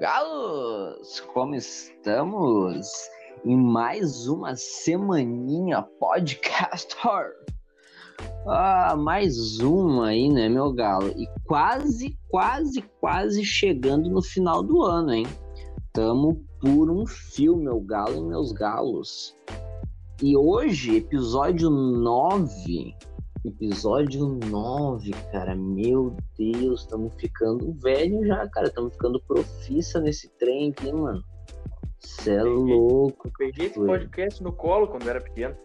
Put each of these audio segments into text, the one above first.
Galos, como estamos? Em mais uma semaninha podcaster. Ah, mais uma aí, né, meu galo? E quase, quase, quase chegando no final do ano, hein? Tamo por um fio, meu galo e meus galos. E hoje, episódio 9, Episódio 9, cara. Meu Deus, estamos ficando velho já, cara. Estamos ficando profissa nesse trem aqui, mano. Cê é louco. Peguei esse podcast no colo quando era pequeno.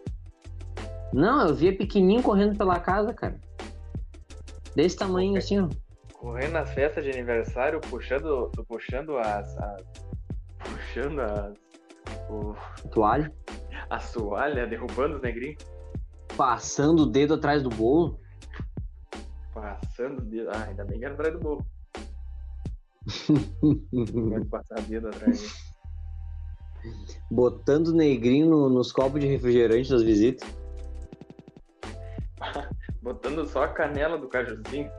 Não, eu via pequenininho correndo pela casa, cara. Desse tamanho assim, ó. Correndo nas festas de aniversário, puxando, puxando as, as puxando as o... toalha. A toalha, derrubando os negrinhos. Passando o dedo atrás do bolo? Passando o dedo. Ah, ainda bem que era atrás do bolo. Pode passar o dedo atrás. Botando negrinho no, nos copos de refrigerante das visitas. Botando só a canela do cajuzinho.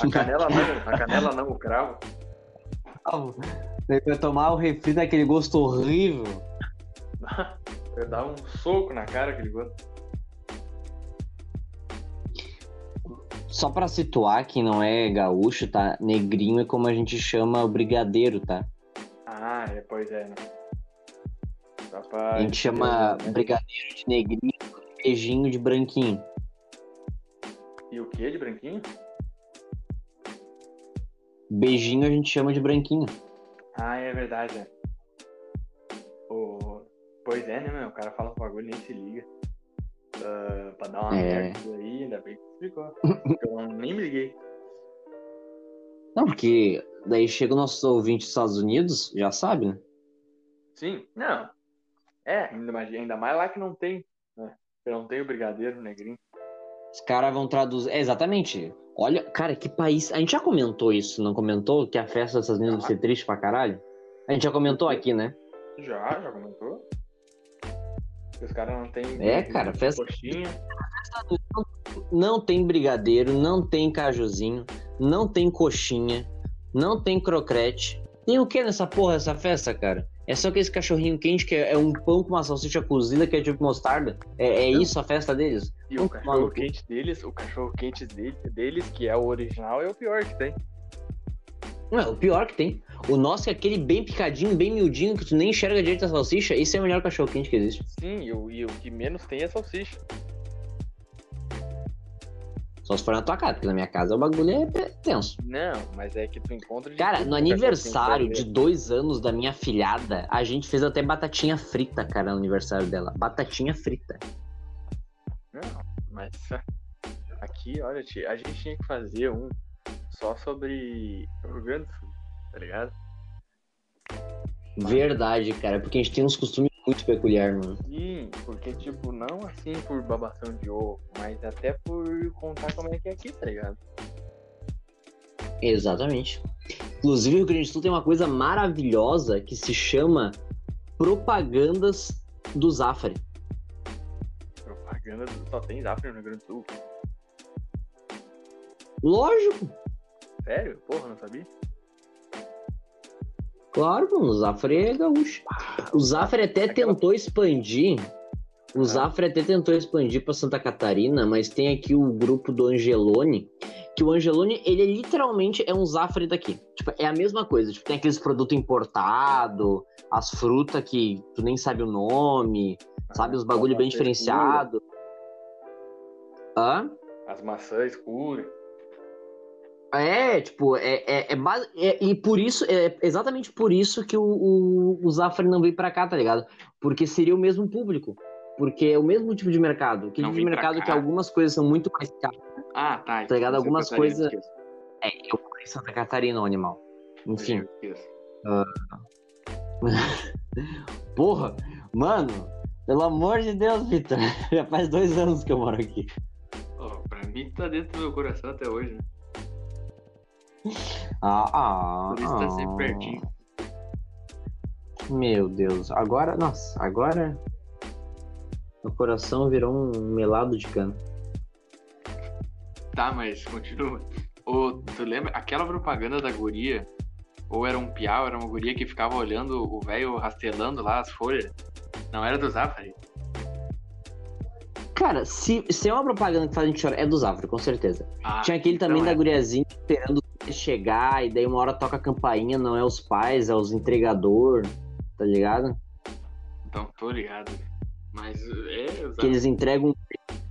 A canela não, a canela não, o cravo. Vai tomar o refri daquele gosto horrível. Eu dar um soco na cara aquele gol. Só pra situar quem não é gaúcho, tá? Negrinho é como a gente chama o brigadeiro, tá? Ah, é, pois é, né? a gente chama né? brigadeiro de negrinho e beijinho de branquinho. E o que de branquinho? Beijinho a gente chama de branquinho. Ah, é verdade, é. Pois é, né, meu? O cara fala um bagulho e nem se liga. Uh, pra dar uma é. merda aí, ainda bem que explicou. eu nem me liguei. Não, porque daí chega o nosso ouvinte dos Estados Unidos, já sabe, né? Sim, não. É, ainda mais, ainda mais lá que não tem, né? Que não tem o brigadeiro negrinho. Os caras vão traduzir. É, exatamente. Olha, cara, que país. A gente já comentou isso, não comentou? Que a festa dos Estados Unidos vai ser triste pra caralho? A gente já comentou aqui, né? Já, já comentou. Os caras não tem. É, cara, festa. Não tem brigadeiro, não tem cajuzinho, não tem coxinha, não tem crocrete. Tem o que nessa porra, essa festa, cara? É só que esse cachorrinho quente que é um pão com uma salsicha cozida que é tipo mostarda. É, é isso a festa deles? E o cachorro quente deles, o cachorro quente deles, que é o original, é o pior que tem. Não, é o pior que tem. O nosso é aquele bem picadinho, bem miudinho, que tu nem enxerga direito a salsicha. Esse é o melhor cachorro quente que existe. Sim, e o, e o que menos tem é salsicha. Só se for na tua casa, porque na minha casa o bagulho é tenso. Não, mas é que tu encontra. Cara, no aniversário de dois anos da minha filhada, a gente fez até batatinha frita, cara, no aniversário dela. Batatinha frita. Não, mas aqui, olha, a gente tinha que fazer um só sobre Rio Grande do Sul, tá ligado? Verdade, cara, porque a gente tem uns costumes muito peculiares, mano. Sim, porque, tipo, não assim por babação de ovo, mas até por contar como é que é aqui, tá ligado? Exatamente. Inclusive, o Rio Grande do Sul tem uma coisa maravilhosa que se chama propagandas do Zafari. Propaganda do... só tem Zafari no Rio Grande do Sul? Lógico. Sério? Porra, não sabia? Claro, mano, o Zafre é gaúcho. O Zafre até Aquela... tentou expandir. O ah. Zafre até tentou expandir para Santa Catarina, mas tem aqui o grupo do Angelone, que o Angelone, ele literalmente é um Zafre daqui. Tipo, é a mesma coisa. Tipo, tem aqueles produtos importados, as frutas que tu nem sabe o nome, ah, sabe? Os bagulho bem diferenciado. Hã? As maçãs escuras. É, tipo, é, é, é, é, e por isso, é exatamente por isso que o, o, o Zafari não veio pra cá, tá ligado? Porque seria o mesmo público. Porque é o mesmo tipo de mercado. Que tipo de mercado que algumas coisas são muito mais caras. Ah, tá. Tá ligado? Algumas coisas. É, eu moro em Santa Catarina, o animal. Enfim. Uh... Porra, mano, pelo amor de Deus, Vitor. Já faz dois anos que eu moro aqui. Oh, pra mim tá dentro do meu coração até hoje, né? Ah, ah. Por isso tá sempre pertinho. Meu Deus. Agora, nossa, agora. O coração virou um melado de cana. Tá, mas continua. Ô, tu lembra aquela propaganda da guria Ou era um piau, era uma guria que ficava olhando o velho rastelando lá as folhas. Não era do Zafari? Cara, se, se é uma propaganda que faz a gente chorar, é do Zafari, com certeza. Ah, Tinha aquele também então da é. guriazinha esperando chegar, e daí uma hora toca a campainha, não é os pais, é os entregador, tá ligado? Então, tô ligado. Mas é, Que Zafari. eles entregam.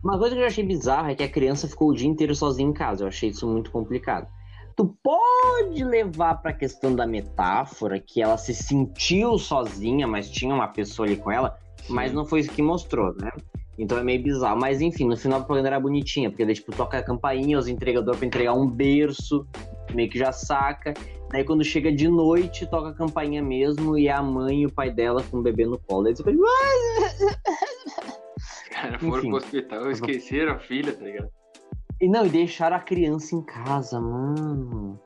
Uma coisa que eu achei bizarra é que a criança ficou o dia inteiro sozinha em casa. Eu achei isso muito complicado. Tu pode levar pra questão da metáfora, que ela se sentiu sozinha, mas tinha uma pessoa ali com ela, mas não foi isso que mostrou, né? Então é meio bizarro. Mas enfim, no final a propaganda era bonitinha, porque daí, tipo, toca a campainha, os entregadores pra entregar um berço, meio que já saca. Daí quando chega de noite, toca a campainha mesmo, e é a mãe e o pai dela com o bebê no colo. Aí você fica, Os caras foram Enfim. pro hospital, esqueceram a filha, tá ligado? E não, e deixaram a criança em casa, mano.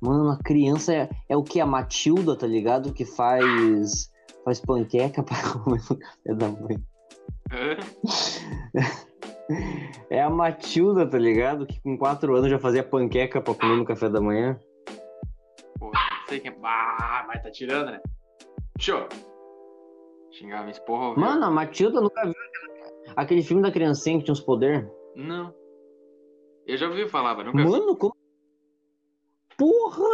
Mano, a criança é, é o que? A Matilda, tá ligado? Que faz. Faz panqueca pra comer no café da manhã. Hã? É a Matilda, tá ligado? Que com 4 anos já fazia panqueca pra comer no café da manhã. Porra, não sei quem. Ah, mas tá tirando, né? Show! Minha esporra. ouviu? Mano, a Matilda nunca viu aquele- filme da criancinha que tinha os poderes. Não. Eu já ouvi falar, mas nunca vi. Mano, como. Porra!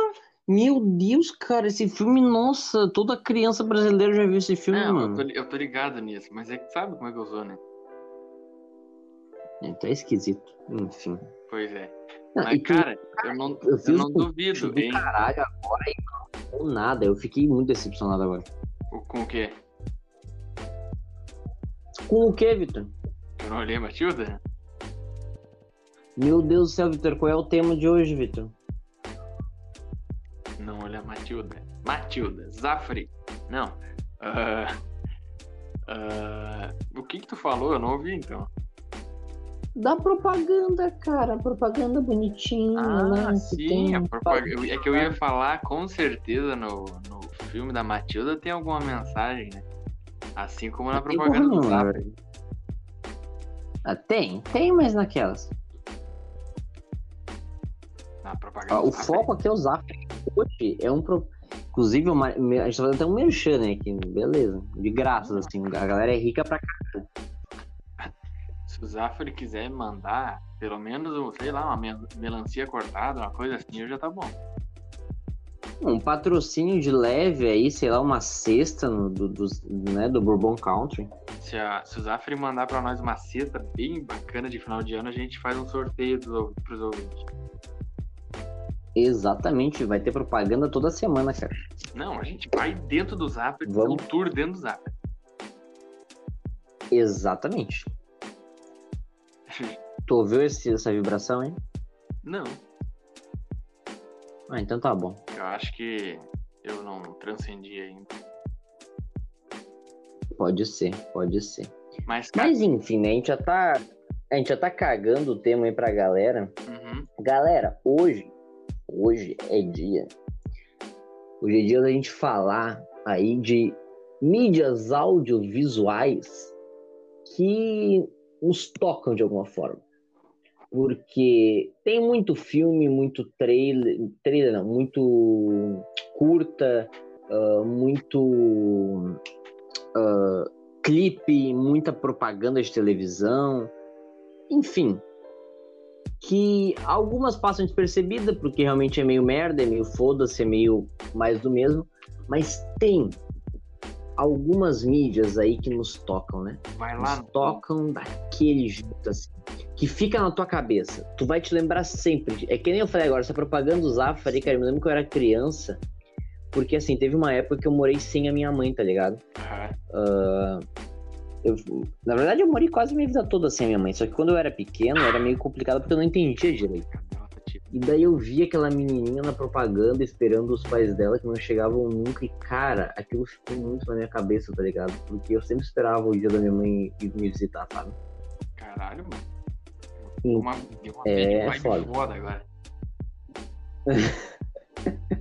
Meu Deus, cara, esse filme, nossa, toda criança brasileira já viu esse filme, Não, eu mano. tô, li- eu tô ligado nisso, mas é que sabe como é que eu sou, né? É, tá esquisito. Enfim. Pois é. Não, Mas, tu- cara, eu não, eu eu não duvido, do hein? caralho agora e não nada. Eu fiquei muito decepcionado agora. O- Com o quê? Com o que, Vitor? Eu não olhei Matilda? Meu Deus do céu, Vitor, qual é o tema de hoje, Vitor? Não olha Matilda. Matilda, Zafre. Não. Ah, ah, o que que tu falou? Eu não ouvi, então. Da propaganda, cara. Propaganda bonitinha, né? Ah, que sim, a propaganda. É que eu ia falar, com certeza, no, no filme da Matilda tem alguma mensagem, né? Assim como na propaganda do velho. Ah, tem, tem, mas naquelas. Na propaganda Ah, o foco aqui é o Zafre. Hoje é um. Pro... Inclusive, uma... a gente tá fazendo até um merchan, né? Aqui, beleza. De graças, assim. A galera é rica pra cá. Se o Zafre quiser mandar, pelo menos, sei lá, uma mel- melancia cortada, uma coisa assim, já tá bom. Um patrocínio de leve aí, sei lá, uma cesta no, do, dos- né, do Bourbon Country. Se, a, se o Zafre mandar pra nós uma cesta bem bacana de final de ano, a gente faz um sorteio dos, pros ouvintes. Exatamente, vai ter propaganda toda semana, cara. Não, a gente vai dentro do Zafre, Vamos. um tour dentro do Zafre. Exatamente. Tu ouviu esse- essa vibração, hein? Não, Ah, então tá bom. eu acho que eu não transcendi ainda. Pode ser, pode ser. Mas, Mas enfim, né? A gente já tá. A gente já tá cagando o tema aí pra galera. uhum, Galera, hoje, hoje é dia. Hoje é dia da gente falar aí de mídias audiovisuais que nos tocam de alguma forma. Porque tem muito filme, muito trailer, trailer não, muito curta, ah, muito ah, clipe, muita propaganda de televisão, enfim, que algumas passam despercebida porque realmente é meio merda, é meio foda-se, é meio mais do mesmo, mas tem algumas mídias aí que nos tocam, né? vai lá. Nos tocam daquele jeito assim, que fica na tua cabeça. Tu vai te lembrar sempre. de- É que nem eu falei agora, essa propaganda do Zafari, cara, eu me lembro que eu era criança, porque assim, teve uma época que eu morei sem a minha mãe, tá ligado? Aham. Eu- na verdade, eu morei quase minha vida toda sem a minha mãe, só que quando eu era pequeno era meio complicado porque eu não entendia direito. E daí eu vi aquela menininha na propaganda esperando os pais dela que não chegavam nunca. E cara, aquilo ficou muito na minha cabeça, tá ligado? Porque eu sempre esperava o dia da minha mãe ir me visitar, sabe? Caralho, mano. Sim. Uma, deu uma É, bad vibe foda. foda agora.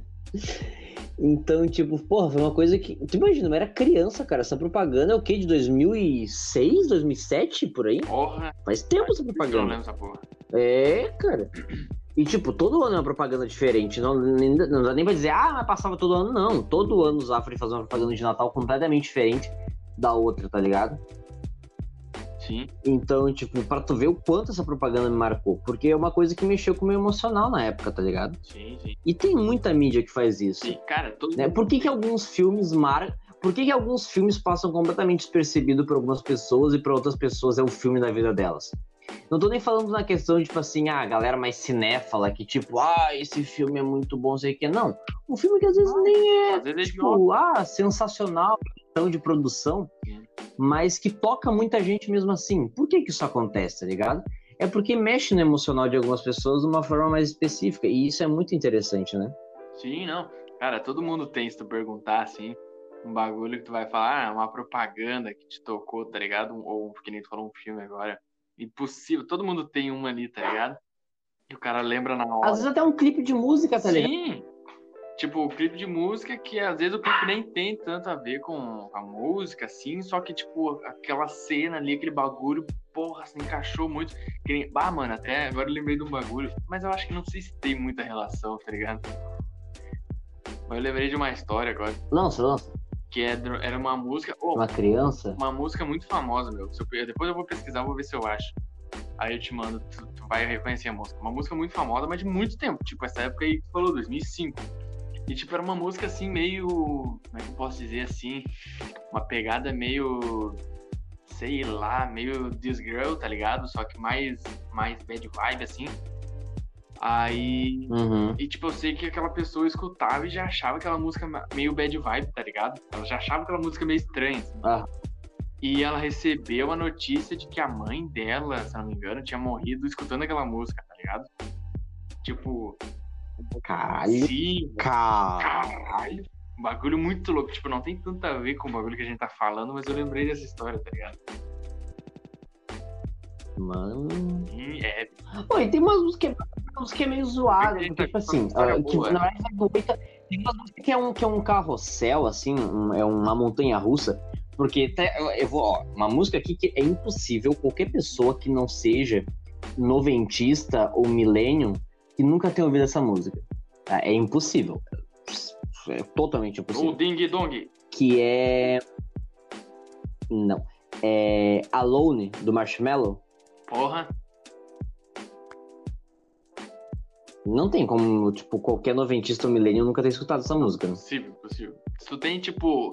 Então, tipo, porra, foi uma coisa que. Tu imagina, eu era criança, cara. Essa propaganda é o quê? De 2006, 2007, por aí? Porra, Faz tempo essa eu propaganda. lembro essa porra. É, cara. E, tipo, todo ano é uma propaganda diferente. Não, não dá nem pra dizer, ah, mas passava todo ano. Não, todo ano o Zafari fazia uma propaganda de Natal completamente diferente da outra, tá ligado? Sim. Então, tipo, pra tu ver o quanto essa propaganda me marcou. Porque é uma coisa que mexeu com o meu emocional na época, tá ligado? Sim, sim. E tem muita mídia que faz isso. Sim, cara, todo Né? Por que, que alguns filmes mar... Por que, que alguns filmes passam completamente despercebidos por algumas pessoas e para outras pessoas é o filme da vida delas? Não tô nem falando na questão de, tipo assim, ah, a galera mais cinéfala, que tipo, ah, esse filme é muito bom, sei o que. Não. Um filme que às vezes nem é, Às vezes é tipo, ah, sensacional, questão de produção, Sim. mas que toca muita gente mesmo assim. Por que que isso acontece, tá ligado? É porque mexe no emocional de algumas pessoas de uma forma mais específica, e isso é muito interessante, né? Sim, não. Cara, todo mundo tem, se tu perguntar, assim, um bagulho que tu vai falar, ah, uma propaganda que te tocou, tá ligado? Ou que nem tu falou um filme agora. Impossível, todo mundo tem uma ali, tá ligado? E o cara lembra na hora. Às vezes até um clipe de música, tá ligado? Sim! Tipo, o clipe de música que às vezes o clipe nem tem tanto a ver com a música, assim, só que, tipo, aquela cena ali, aquele bagulho, porra, se encaixou muito. Que. Bah, mano, até agora eu lembrei de um bagulho, mas eu acho que não sei se tem muita relação, tá ligado? Mas eu lembrei de uma história agora, Lança, lança. Que é, era uma música. Oh, Uma criança. uma música muito famosa, meu. Eu- depois eu vou pesquisar, vou ver se eu acho. Aí eu te mando, tu, tu vai reconhecer a música. Uma música muito famosa, mas de muito tempo. Tipo, essa época aí que tu falou, 2005. E, tipo, era uma música assim, meio. Como é que eu posso dizer assim? Uma pegada meio. Sei lá, meio This Girl, tá ligado? Só que mais, mais bad vibe, assim. Aí. Uhum. E, tipo, eu sei que aquela pessoa escutava e já achava aquela música meio bad vibe, tá ligado? Ela já achava aquela música meio estranha. assim. Ah. E ela recebeu a notícia de que a mãe dela, se não me engano, tinha morrido escutando aquela música, tá ligado? Tipo, Caralho. sim, Cara. caralho. Um bagulho muito louco. Tipo, não tem tanto a ver com o bagulho que a gente tá falando, mas eu lembrei dessa história, tá ligado? Mano. E é, Pô, e tem umas músicas, umas que é meio zoada, porque, tipo assim, ah, que, na verdade, muita- tem umas músicas que é um, que é um carrossel, assim, um- é uma montanha russa, porque até, eu, vou, ó, uma música aqui que é impossível qualquer pessoa que não seja noventista ou milênio que nunca tenha ouvido essa música. tá? É impossível. É totalmente o impossível. Ding Dong. Que é. Não. É Alone, do Marshmallow. Porra. Não tem como, tipo, qualquer noventista ou milênio nunca ter escutado essa música. né? Possível, possível. Se tu tem, tipo,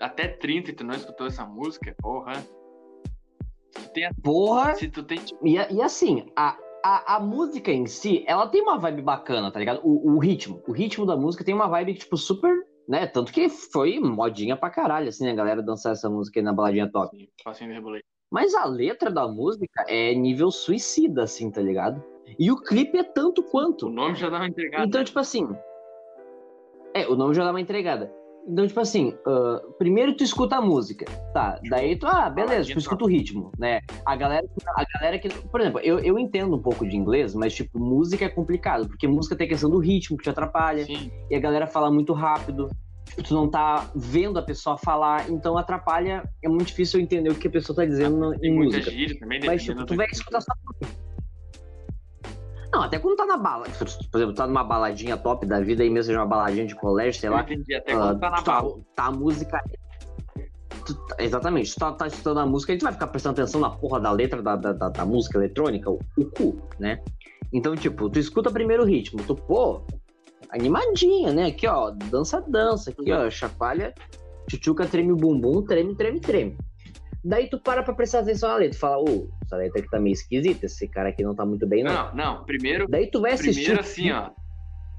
até 30 e tu não escutou essa música, porra. Se tu tem, Porra! se tu tem tipo, E, e assim, a, a, a música em si, ela tem uma vibe bacana, tá ligado? O, o ritmo. O ritmo da música tem uma vibe, tipo, super. Né? Tanto que foi modinha pra caralho, assim, a galera dançar essa música aí na baladinha top. assim, facinho de rebolei. Mas a letra da música é nível suicida, assim, tá ligado? E o clipe é tanto O quanto. nome já dá uma entregada. Então, tipo assim. É, o nome já dá uma entregada. Então, tipo assim, ah, primeiro tu escuta a música, tá? Daí tu, ah, beleza, tu escuta o ritmo, né? A galera, a galera que. Por exemplo, eu, eu entendo um pouco de inglês, mas, tipo, música é complicado, porque música tem a questão do ritmo que te atrapalha, Sim, e a galera fala muito rápido. Tipo, tu não tá vendo a pessoa falar, então atrapalha. É muito difícil eu entender o que a pessoa tá dizendo tem em música. gíria também, Mas, tipo, tu vai escutar só. Não, até quando tá na bala. Por exemplo, tá numa baladinha top da vida aí mesmo, seja uma baladinha de colégio, sei lá. entendi, até ah, quando tá na tá, bala. tá a música. tu tá- exatamente, tu tá, tá escutando a música, a gente vai ficar prestando atenção na porra da letra da, da, da- da música eletrônica, o, o cu, né? Então, tipo, tu escuta primeiro o ritmo, tu, pô, animadinha, né? Aqui, ó, dança, dança, aqui, ó, chacoalha, tchutchuca, treme o bumbum, treme, treme, treme. Daí tu para pra prestar atenção na letra, tu fala, ô, essa letra aqui tá meio esquisita, esse cara aqui não tá muito bem, não. Não, não, primeiro, Daí tu vai assistir. primeiro assim, ó.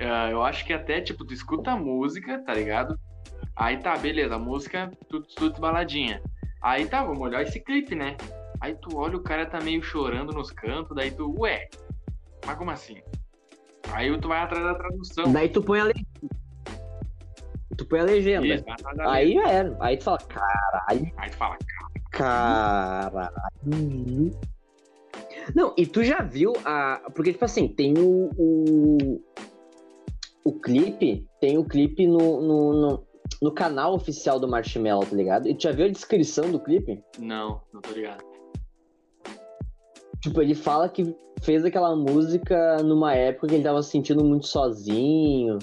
ah, eu acho que até, tipo, tu escuta a música, tá ligado? Aí tá, beleza, a música, tu escuta baladinha. Aí tá, vamos olhar esse clipe, né? Aí tu olha, o cara tá meio chorando nos cantos, daí tu, ué, mas como assim? Aí tu vai atrás da tradução. Daí tu põe a legenda. Tu põe a legenda. Isso, Aí já era. Aí tu fala, caralho, Aí tu fala, caralho. Não, e tu já viu a. Porque, tipo assim, tem o. O, o clipe. Tem o clipe no, no, no, no canal oficial do Marshmallow, tá ligado? E tu já viu a descrição do clipe? não, não tô ligado. Tipo, ele fala que fez aquela música numa época que ele tava se sentindo muito sozinho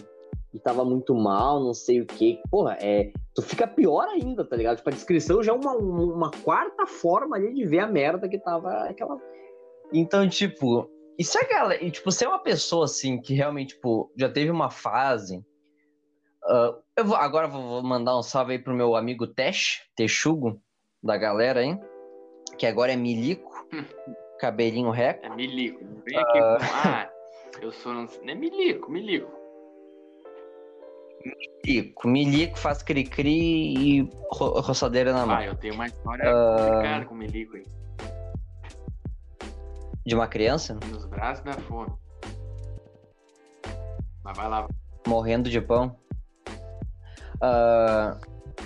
e tava muito mal, não sei o que. Porra, é. Tu fica pior ainda, tá ligado? Tipo, a descrição já é uma, uma quarta forma ali de ver a merda que tava aquela. Então, tipo, e se a galera. E, tipo, se é uma pessoa assim que realmente, tipo, já teve uma fase. Uh, eu vou, agora vou mandar um salve aí pro meu amigo Tesh, Texugo, da galera aí. Que agora é Milico. cabelinho reco. É Milico. Não vem aqui uh... com. Ah, eu sou. Não é Milico, Milico. Milico. Milico faz cri-cri e ro roçadeira na mão. Ah, eu tenho uma história uh... complicada com Milico aí. De uma criança? Nos braços da fome. Mas vai lá. Morrendo de pão. Uh,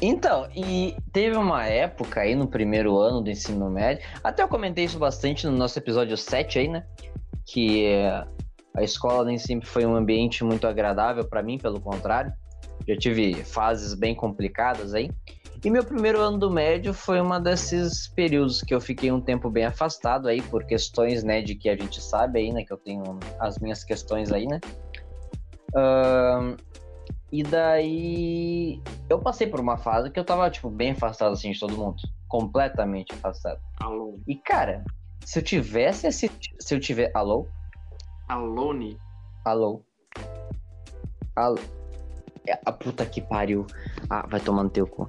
então, e teve uma época aí no primeiro ano do ensino médio, até eu comentei isso bastante no nosso episódio 7 aí, né? Que a escola nem sempre foi um ambiente muito agradável para mim, pelo contrário. Já tive fases bem complicadas aí. E meu primeiro ano do médio foi uma desses períodos que eu fiquei um tempo bem afastado aí por questões, né, de que a gente sabe aí, né, que eu tenho as minhas questões aí, né. Uh, e daí eu passei por uma fase que eu tava, tipo, bem afastado assim de todo mundo, completamente afastado. Alô. E cara, se eu tivesse assistido, se eu tiver, alô? Alone. Alô. Alô. É, a puta que pariu. Ah, vai tomar no teu cu.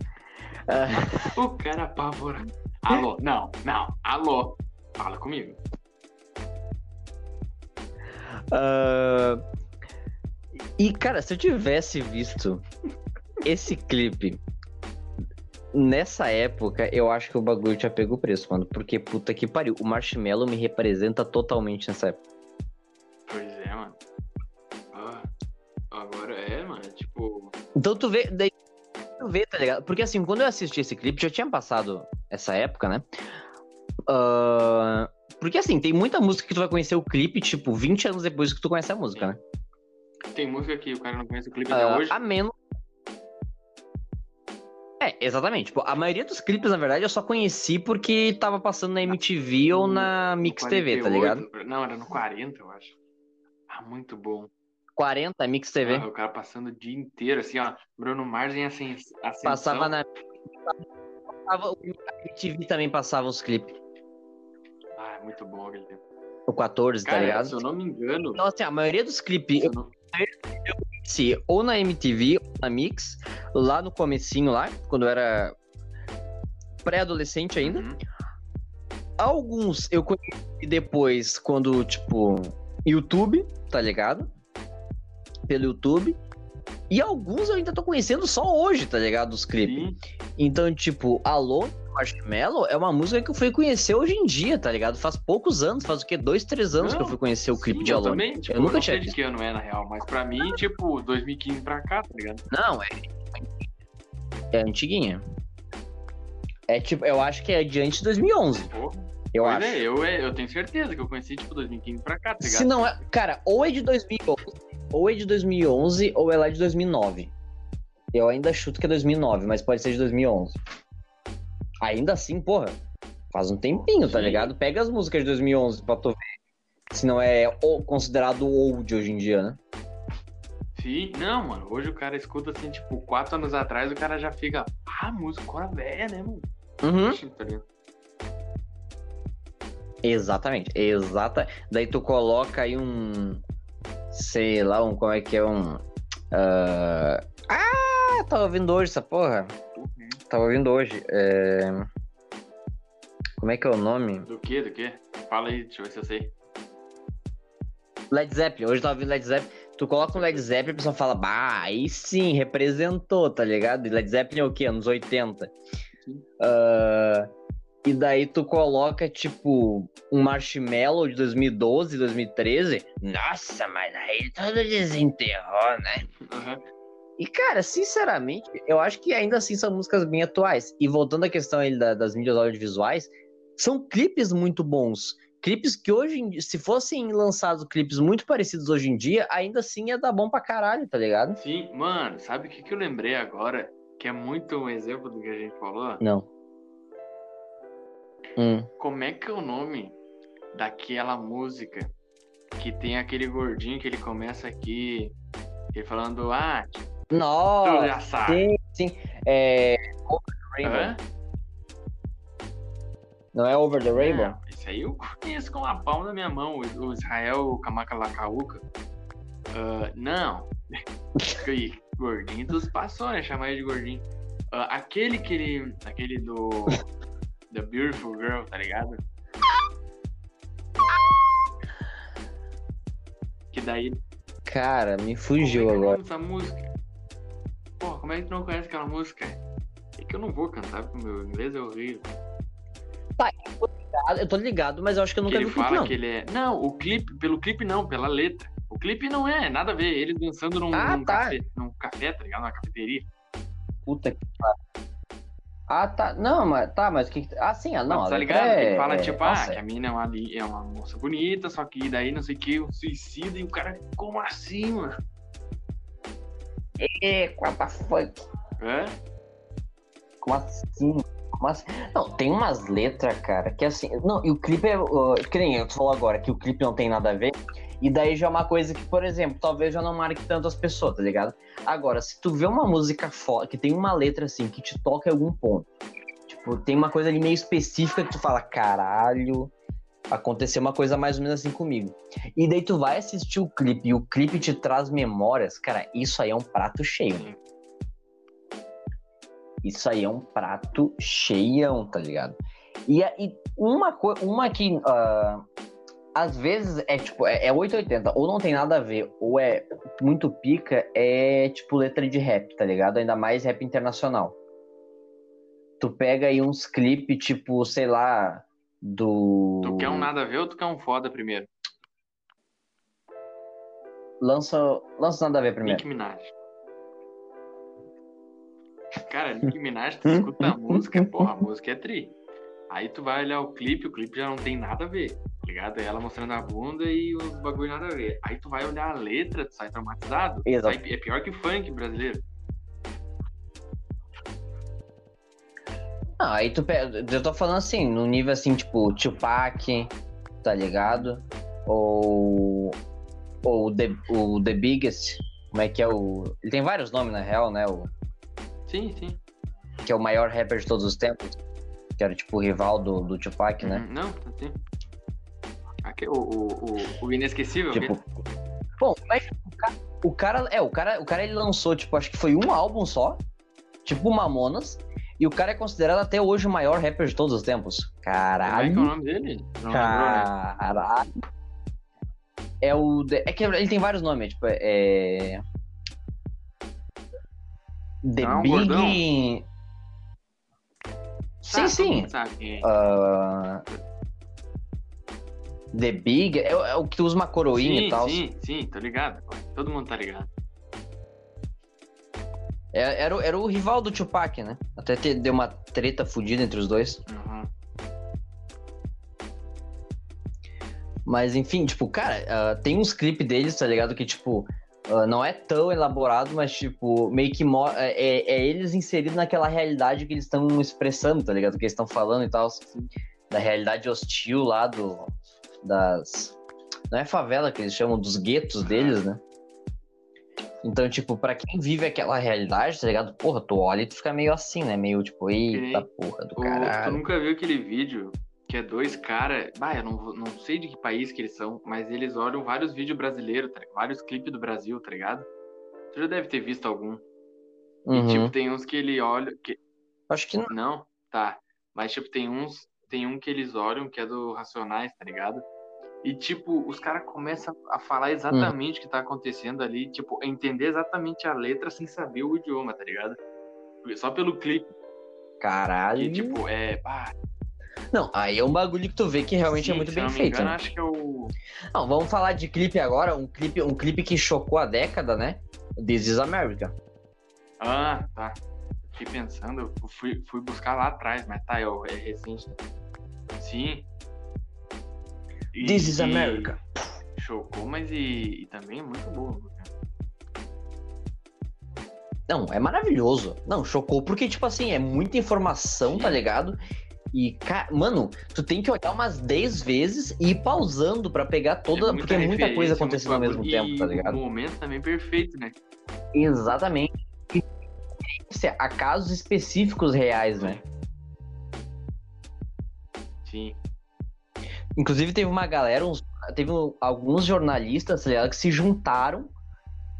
O cara apavorado. Alô, não, não, alô. Fala comigo. Uh... E, cara, se eu tivesse visto esse clipe nessa época, eu acho que o bagulho tinha pego o preço, mano. Porque, puta que pariu, o Marshmallow me representa totalmente nessa época. Pois é, mano. Ah, agora é. Então tu vê. Daí ver, tá ligado? Porque assim, quando eu assisti esse clipe, já tinha passado essa época, né? Uh... Porque assim, tem muita música que tu vai conhecer o clipe, tipo, 20 anos depois que tu conhece a música, né? Tem música que o cara não conhece o clipe até uh, hoje. A menos. É, exatamente. Tipo, a maioria dos clipes, na verdade, eu só conheci porque tava passando na MTV ou na Mix 48, TV, tá ligado? Não, era no 40, eu acho. Ah, muito bom. 40, Mix TV. Ah, o cara passando o dia inteiro, assim, ó. Bruno Mars em ascensão. Passava na. Passava, o MTV também passava os clipes. Ah, é muito bom aquele tempo. O 14, tá cara, tá ligado? Se eu não me engano. Então, assim, a maioria dos clipes. Eu, não... eu conheci ou na MTV ou na Mix, lá no comecinho, lá, quando eu era pré-adolescente ainda. Uhum. Alguns eu conheci depois, quando, tipo, YouTube, tá ligado? Pelo YouTube. E alguns eu ainda tô conhecendo só hoje, tá ligado? Os clipes. Então, tipo, Alô Marshmallow é uma música que eu fui conhecer hoje em dia, tá ligado? Faz poucos anos, faz o quê? Dois, três anos não, que eu fui conhecer o clipe sim, de Alô. Eu, também, tipo, eu nunca eu tinha visto. que ano é, na real, mas pra mim, tipo, 2015 pra cá, tá ligado? Não, é. É antiguinha. É tipo, eu acho que é diante de 2011. Porra. Eu pois acho. É, eu, é, eu tenho certeza que eu conheci, tipo, 2015 pra cá, tá ligado? Se não é. Cara, ou é de 2011 ou é de 2011 ou ela é de 2009. Eu ainda chuto que é 2009, mas pode ser de 2011. Ainda assim, porra, faz um tempinho, tá ligado? Pega as músicas de 2011 pra tu ver se não é considerado old hoje em dia, né? Sim, não, mano. Hoje o cara escuta assim, tipo, quatro anos atrás, o cara já fica, ah, música cora velha, né, mano? Uhum. Tá Exatamente, exata. Daí tu coloca aí um, sei lá, um, como é que é um. Uh... Ah, tava ouvindo hoje essa porra. Uhum. Tava ouvindo hoje. É... Como é que é o nome? Do que? Do que? Fala aí, deixa eu ver se eu sei. Led Zeppelin, hoje eu tava ouvindo Led Zeppelin. Tu coloca um Led Zeppelin e a pessoa fala, bah, aí sim, representou, tá ligado? E Led Zeppelin é o quê? Anos 80. Uh, e daí tu coloca, tipo, um Marshmallow de 2012, 2013. Nossa, mas aí todo desenterrou, né? Uhum. E, cara, sinceramente, eu acho que ainda assim são músicas bem atuais. E voltando à questão aí da, das mídias audiovisuais, são clipes muito bons. Clipes que hoje, se fossem lançados clipes muito parecidos hoje em dia, ainda assim ia dar bom pra caralho, tá ligado? Sim, mano, sabe o que, que eu lembrei agora? Que é muito um exemplo do que a gente falou? Não. Hum. Como é que é o nome daquela música que tem aquele gordinho que ele começa aqui, ele falando, ah, tu Nossa, já sabe. sim, sim. É. Over the Rainbow. Hã? Não é Over the Rainbow? Não, Isso aí eu conheço com a palma da minha mão, o Israel Kamakalakauka. Ah, não. Gordinho dos passou, né? Chamar ele de gordinho. Ah, aquele que ele. Aquele do. The Beautiful Girl, tá ligado? Que daí. Cara, me Como fugiu é que é agora. nome dessa música? Porra, como é que tu não conhece aquela música? É que eu não vou cantar porque o meu inglês é horrível. Eu tô ligado, mas eu acho que eu Que nunca ele vi o clipe, fala não. que ele é. Não, o clipe, pelo clipe não, pela letra. O clipe não é, nada a ver. Eles dançando num, Ah, num tá. café, num café, tá ligado? Numa cafeteria. Puta que pariu. Ah, tá. Não, mas tá, mas o que. que- Ah, sim, ah, não. Tá ligado? É... Ele fala, tipo, ah, que a mina é uma, é uma moça bonita, só que daí não sei o que, um suicida, e o cara, como assim, mano? É, what the fuck? Hã? Como assim? Como assim? Não, tem umas letras, cara, que assim. Não, e o clipe é. uh, que nem eu, tu falou agora, que o clipe não tem nada a ver. E daí já é uma coisa que, por exemplo, talvez já não marque tanto as pessoas, tá ligado? Agora, se tu vê uma música foda, que tem uma letra assim, que te toca em algum ponto. Tipo, tem uma coisa ali meio específica que tu fala, caralho, aconteceu uma coisa mais ou menos assim comigo. E daí tu vai assistir o clipe e o clipe te traz memórias, cara, isso aí é um prato cheio. Sim. Isso aí é um prato cheião, tá ligado? E, e uma uma que ah, às vezes é tipo, é, é 880, ou não tem nada a ver, ou é muito pica, é tipo letra de rap, tá ligado? Ainda mais rap internacional. Tu pega aí uns clipes, tipo, sei lá, do. Tu quer um nada a ver ou tu quer um foda primeiro? Lança, lança nada a ver primeiro. Nicki Minaj. Cara, Nicki Minaj, tu escuta a música, porra, a música é tri. Aí tu vai olhar o clipe, o clipe já não tem nada a ver, ligado? É ela mostrando a bunda e os bagulho nada a ver. Aí tu vai olhar a letra, tu sai traumatizado. Exato. Sai- é pior que funk brasileiro. Não, aí tu pega. Eu tô falando assim, no nível assim, tipo, Tupac, tá ligado? Ou. Ou The, o The Biggest. Como é que é o. Ele tem vários nomes, na real, né? O, Sim, sim. que é o maior rapper de todos os tempos. Que era tipo o rival do, do Tupac, né? Uhum, Não, assim. O, o, o, o inesquecível. Tipo. Bom, mas o cara, o cara. É, o cara, o cara ele lançou, tipo, acho que foi um álbum só. Tipo Mamonas. E o cara é considerado até hoje o maior rapper de todos os tempos. Como é que é o Caralho. nome dele? Não né? Caralho. É o. É que ele tem vários nomes, tipo, é. The Não é Big. gordão? Sim, Tá, sim. mundo The Big é, é o que usa uma coroinha sim, e tal. sim, sim, tô ligado. Todo mundo tá ligado. É- Era, o- era o rival do Tupac, né? Até ter, deu uma treta fodida entre os dois. Uhum. Mas enfim, tipo, cara, ah, tem uns clipes deles, tá ligado? Que, tipo, ah, não é tão elaborado, mas, tipo, meio que é, é- é eles inseridos naquela realidade que eles estão expressando, tá ligado? Que eles estão falando e tal. Da realidade hostil lá do. Das. Não é favela que eles chamam, dos guetos deles, né? Então, tipo, pra quem vive aquela realidade, tá ligado? Porra, tu olha e tu fica meio assim, né? Meio tipo, eita porra do O- tu caralho. nunca viu aquele vídeo que é dois caras. Bah, eu não, não sei de que país que eles são, mas eles olham vários vídeos brasileiros, tá vários clipes do Brasil, tá ligado? Tu já deve ter visto algum. E, Uhum. tipo, tem uns que ele olha. Que... Acho que não. Não? Tá. Mas, tipo, tem uns. Tem um que eles olham que é do Racionais, tá ligado? E, tipo, os caras começam a falar exatamente o que tá acontecendo ali, tipo, entender exatamente a letra sem saber o idioma, tá ligado? Só pelo clipe. Caralho. Que, tipo, é. pá, Não, aí é um bagulho que tu vê que realmente é sim, muito se bem eu feito. engano, né? acho que é o. Não, vamos falar de clipe agora, um clipe, um clipe que chocou a década, né? This is America. Ah, tá. Fiquei pensando, eu fui, fui buscar lá atrás, mas tá, é, o- é recente. né? Sim. E- This is America. Chocou, mas e, e também é muito boa. né? Não, é maravilhoso. Não, chocou porque, tipo assim, é muita informação, Sim. tá ligado? E, mano, tu tem que olhar umas 10 vezes e ir pausando para pegar toda. É porque é muita coisa acontecendo ao mesmo tempo, tá ligado? O momento também perfeito, né? Exatamente. E a casos específicos reais, né? Sim. Inclusive teve uma galera, uns, teve alguns jornalistas, tá ligado, que se juntaram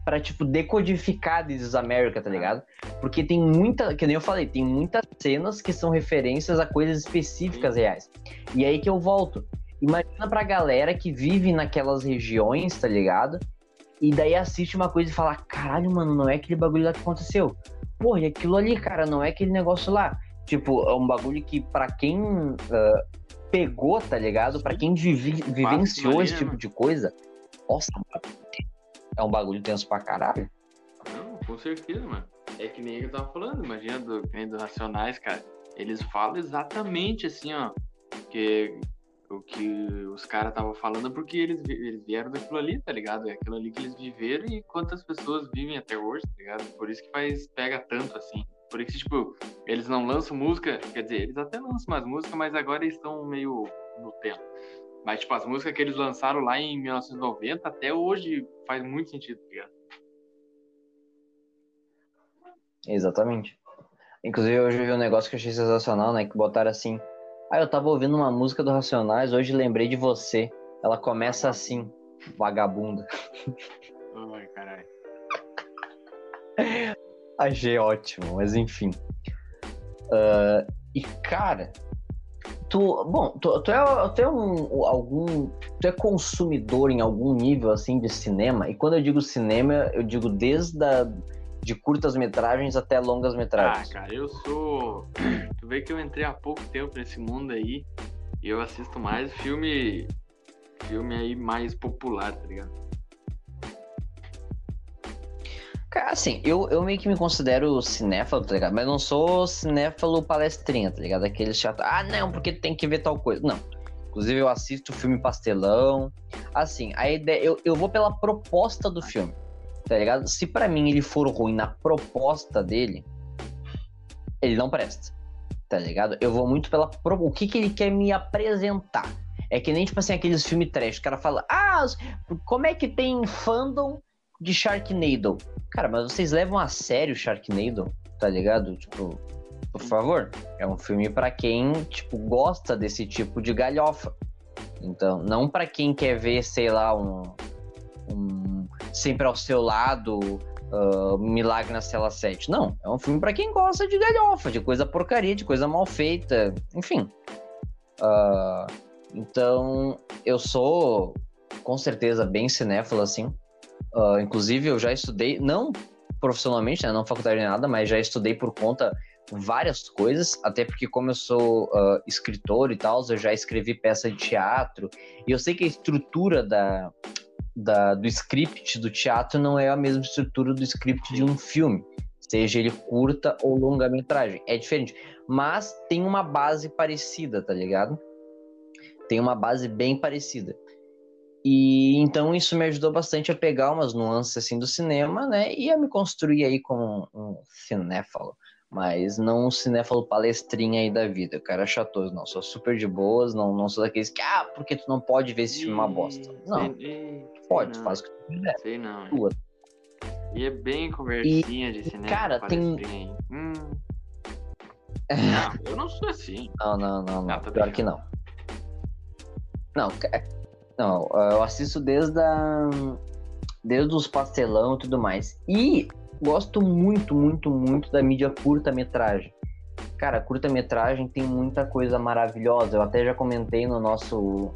para tipo, decodificar This is America, tá ligado? Porque tem muita, que nem eu falei, tem muitas cenas que são referências a coisas específicas reais. E aí que eu volto. Imagina pra galera que vive naquelas regiões, tá ligado? E daí assiste uma coisa e fala: caralho, mano, não é aquele bagulho lá que aconteceu. Porra, e aquilo ali, cara, não é aquele negócio lá. Tipo, é um bagulho que para quem uh, pegou, tá ligado? Para quem vive, vivenciou esse tipo de coisa, nossa, é um bagulho tenso pra caralho. Não, com certeza, mano. É que nem eu tava falando, imagina do, dos Racionais, cara. Eles falam exatamente assim, ó. Que o que os caras estavam falando é porque eles, eles vieram daquilo ali, tá ligado? É aquilo ali que eles viveram e quantas pessoas vivem até hoje, tá ligado? Por isso que faz, pega tanto assim. Por isso, tipo, eles não lançam música, quer dizer, eles até lançam mais música, mas agora eles estão meio no tempo. Mas, tipo, as músicas que eles lançaram lá em 1990, até hoje faz muito sentido, tá ligado? Exatamente. Inclusive, hoje eu vi um negócio que eu achei sensacional, né? Que botaram assim. Ah, eu tava ouvindo uma música do Racionais, hoje lembrei de você. Ela começa assim, vagabunda. Ai, caralho. Achei ótimo, mas enfim. Uh, e, cara, Tu, bom, tu, tu é, tu é um, algum, tu é consumidor em algum nível assim de cinema. E quando eu digo cinema, eu digo desde de curtas metragens até longas metragens. Ah, cara, eu sou. Tu vê que eu entrei há pouco tempo nesse mundo aí e eu assisto mais filme, filme aí mais popular, tá ligado? Cara, assim, eu, eu meio que me considero cinéfalo, tá ligado? Mas não sou cinéfalo palestrinha, tá ligado? Aquele chato, ah, não, porque tem que ver tal coisa. Não. Inclusive, eu assisto filme pastelão. Assim, a ideia. Eu, eu vou pela proposta do filme, tá ligado? Se para mim ele for ruim na proposta dele, ele não presta, tá ligado? Eu vou muito pela. O que, que ele quer me apresentar. É que nem, tipo assim, aqueles filmes trash. O cara fala, ah, como é que tem fandom de Sharknado. Cara, mas vocês levam a sério Sharknado, tá ligado? Tipo, por favor, é um filme para quem, tipo, gosta desse tipo de galhofa. Então, não para quem quer ver, sei lá, um, um sempre ao seu lado, uh, Milagre na Cela 7. Não, é um filme para quem gosta de galhofa, de coisa porcaria, de coisa mal feita, enfim. Uh, então, eu sou com certeza bem cinéfilo, assim. Uh, inclusive, eu já estudei, não profissionalmente, né, não faculdade nem nada, mas já estudei por conta várias coisas, até porque como eu sou uh, escritor e tal, eu já escrevi peça de teatro, e eu sei que a estrutura da, da, do script do teatro não é a mesma estrutura do script de um filme, seja ele curta ou longa-metragem, é diferente, mas tem uma base parecida, tá ligado? Tem uma base bem parecida. E então isso me ajudou bastante a pegar umas nuances assim do cinema, né? E a me construir aí como um, cinéfalo. Mas não um cinéfalo palestrinha aí da vida, cara chatoso, não. Sou super de boas, não, não sou daqueles que, ah, porque tu não pode ver esse filme uma bosta. Não. Sei, pode, não. faz o que tu quiser. Sei não. Tua. E é bem conversinha e, de cinema. Cara, tem. Hum. Não, eu não sou assim. Não, não, não, não. Ah, tá Pior que não. Não, não, eu assisto desde a, desde os pastelão e tudo mais. E gosto muito, muito, muito da mídia curta-metragem. Cara, curta-metragem tem muita coisa maravilhosa. Eu até já comentei no nosso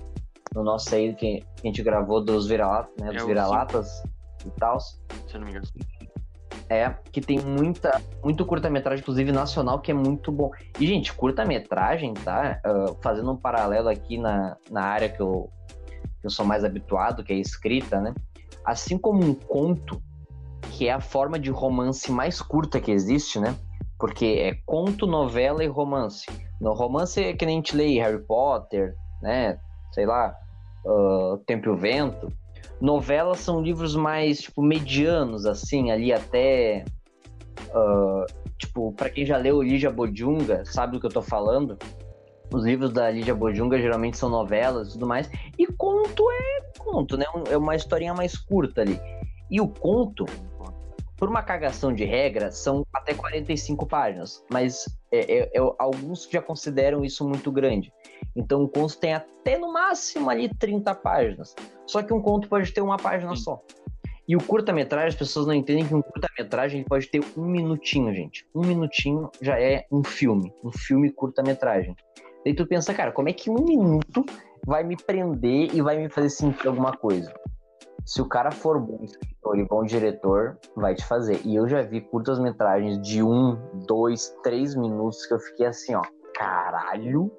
no nosso aí que a gente gravou dos vira-latas, né, dos é vira-latas e tal. Se não me engano. É, que tem muita, muito curta-metragem, inclusive nacional, que é muito bom. E, gente, curta-metragem, tá? Uh, fazendo um paralelo aqui na, na área que eu, eu sou mais habituado, que é a escrita, né? Assim como um conto, que é a forma de romance mais curta que existe, né? Porque é conto, novela e romance. No romance é que nem a gente lê Harry Potter, né? Sei lá, uh, Tempo e o Vento. Novelas são livros mais, tipo, medianos, assim, ali até... Uh, tipo, para quem já leu Lígia Bodjunga, sabe do que eu tô falando? Os livros da Lídia Bojunga geralmente são novelas e tudo mais. E conto é conto, né? É uma historinha mais curta ali. E o conto, por uma cagação de regra, são até 45 páginas. Mas é, é, é, alguns já consideram isso muito grande. Então o conto tem até no máximo ali 30 páginas. Só que um conto pode ter uma página só. E o curta-metragem, as pessoas não entendem que um curta-metragem pode ter um minutinho, gente. Um minutinho já é um filme. Um filme curta-metragem. Daí tu pensa, cara, como é que um minuto vai me prender e vai me fazer sentir alguma coisa? Se o cara for bom escritor e bom diretor, vai te fazer. E eu já vi curtas-metragens de um, dois, três minutos que eu fiquei assim, ó. Caralho,